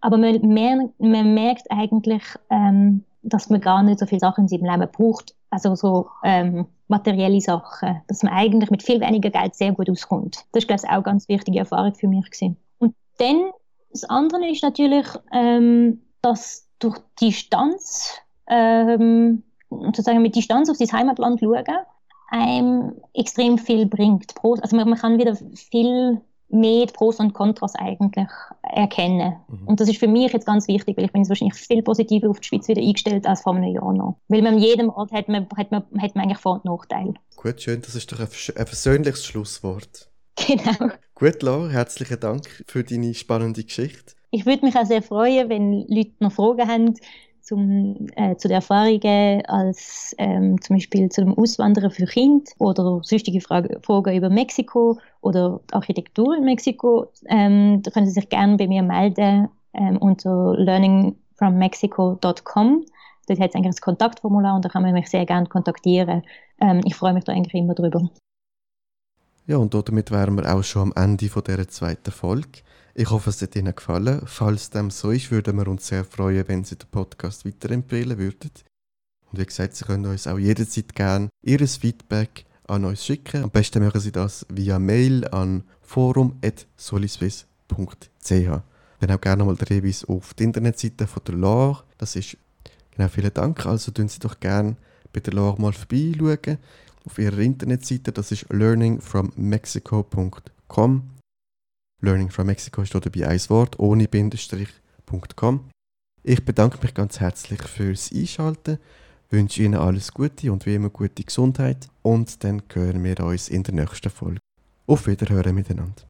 Aber man, mer man merkt eigentlich, ähm, dass man gar nicht so viele Sachen in seinem Leben braucht. Also so ähm, materielle Sachen. Dass man eigentlich mit viel weniger Geld sehr gut auskommt. Das ist, glaube ich, auch eine ganz wichtige Erfahrung für mich. Gewesen. Und dann, das andere ist natürlich, ähm, dass durch Distanz, ähm, sozusagen mit Distanz auf sein Heimatland schauen, einem extrem viel bringt. Also man, man kann wieder viel mehr Pros und Kontras eigentlich erkennen. Mhm. Und das ist für mich jetzt ganz wichtig, weil ich bin jetzt wahrscheinlich viel positiver auf die Schweiz wieder eingestellt als vor einem Jahr noch. Weil man in jedem Ort hat man, hat man, hat man eigentlich Vor- und Nachteile. Gut, schön. Das ist doch ein, ein persönliches Schlusswort. Genau. Gut, Laura, herzlichen Dank für deine spannende Geschichte. Ich würde mich auch sehr freuen, wenn Leute noch Fragen haben zum, äh, zu den Erfahrungen als ähm, zum Beispiel zum Auswandern für Kinder oder sonstige Frage, Fragen über Mexiko oder Architektur in Mexiko, ähm, da können Sie sich gerne bei mir melden ähm, unter learningfrommexico.com. Dort hat es eigentlich ein Kontaktformular und da kann man mich sehr gerne kontaktieren. Ähm, ich freue mich da eigentlich immer drüber. Ja, und damit wären wir auch schon am Ende von dieser zweiten Folge. Ich hoffe, es hat Ihnen gefallen. Falls dem so ist, würden wir uns sehr freuen, wenn Sie den Podcast weiterempfehlen würden. Und wie gesagt, Sie können uns auch jederzeit gerne Ihr Feedback an uns schicken. Am besten machen Sie das via Mail an forum.soliswiss.ch. Dann auch gerne mal den Hinweis auf die Internetseite von der LAR. Das ist genau, vielen Dank. Also tun Sie doch gerne bei der LAR mal vorbeischauen. Auf ihrer Internetseite, das ist learningfrommexico.com. Learning from Mexico steht dabei ein Wort, ohne Bindestrich.com. Ich bedanke mich ganz herzlich fürs Einschalten, wünsche Ihnen alles Gute und wie immer gute Gesundheit und dann hören wir uns in der nächsten Folge. Auf Wiederhören miteinander.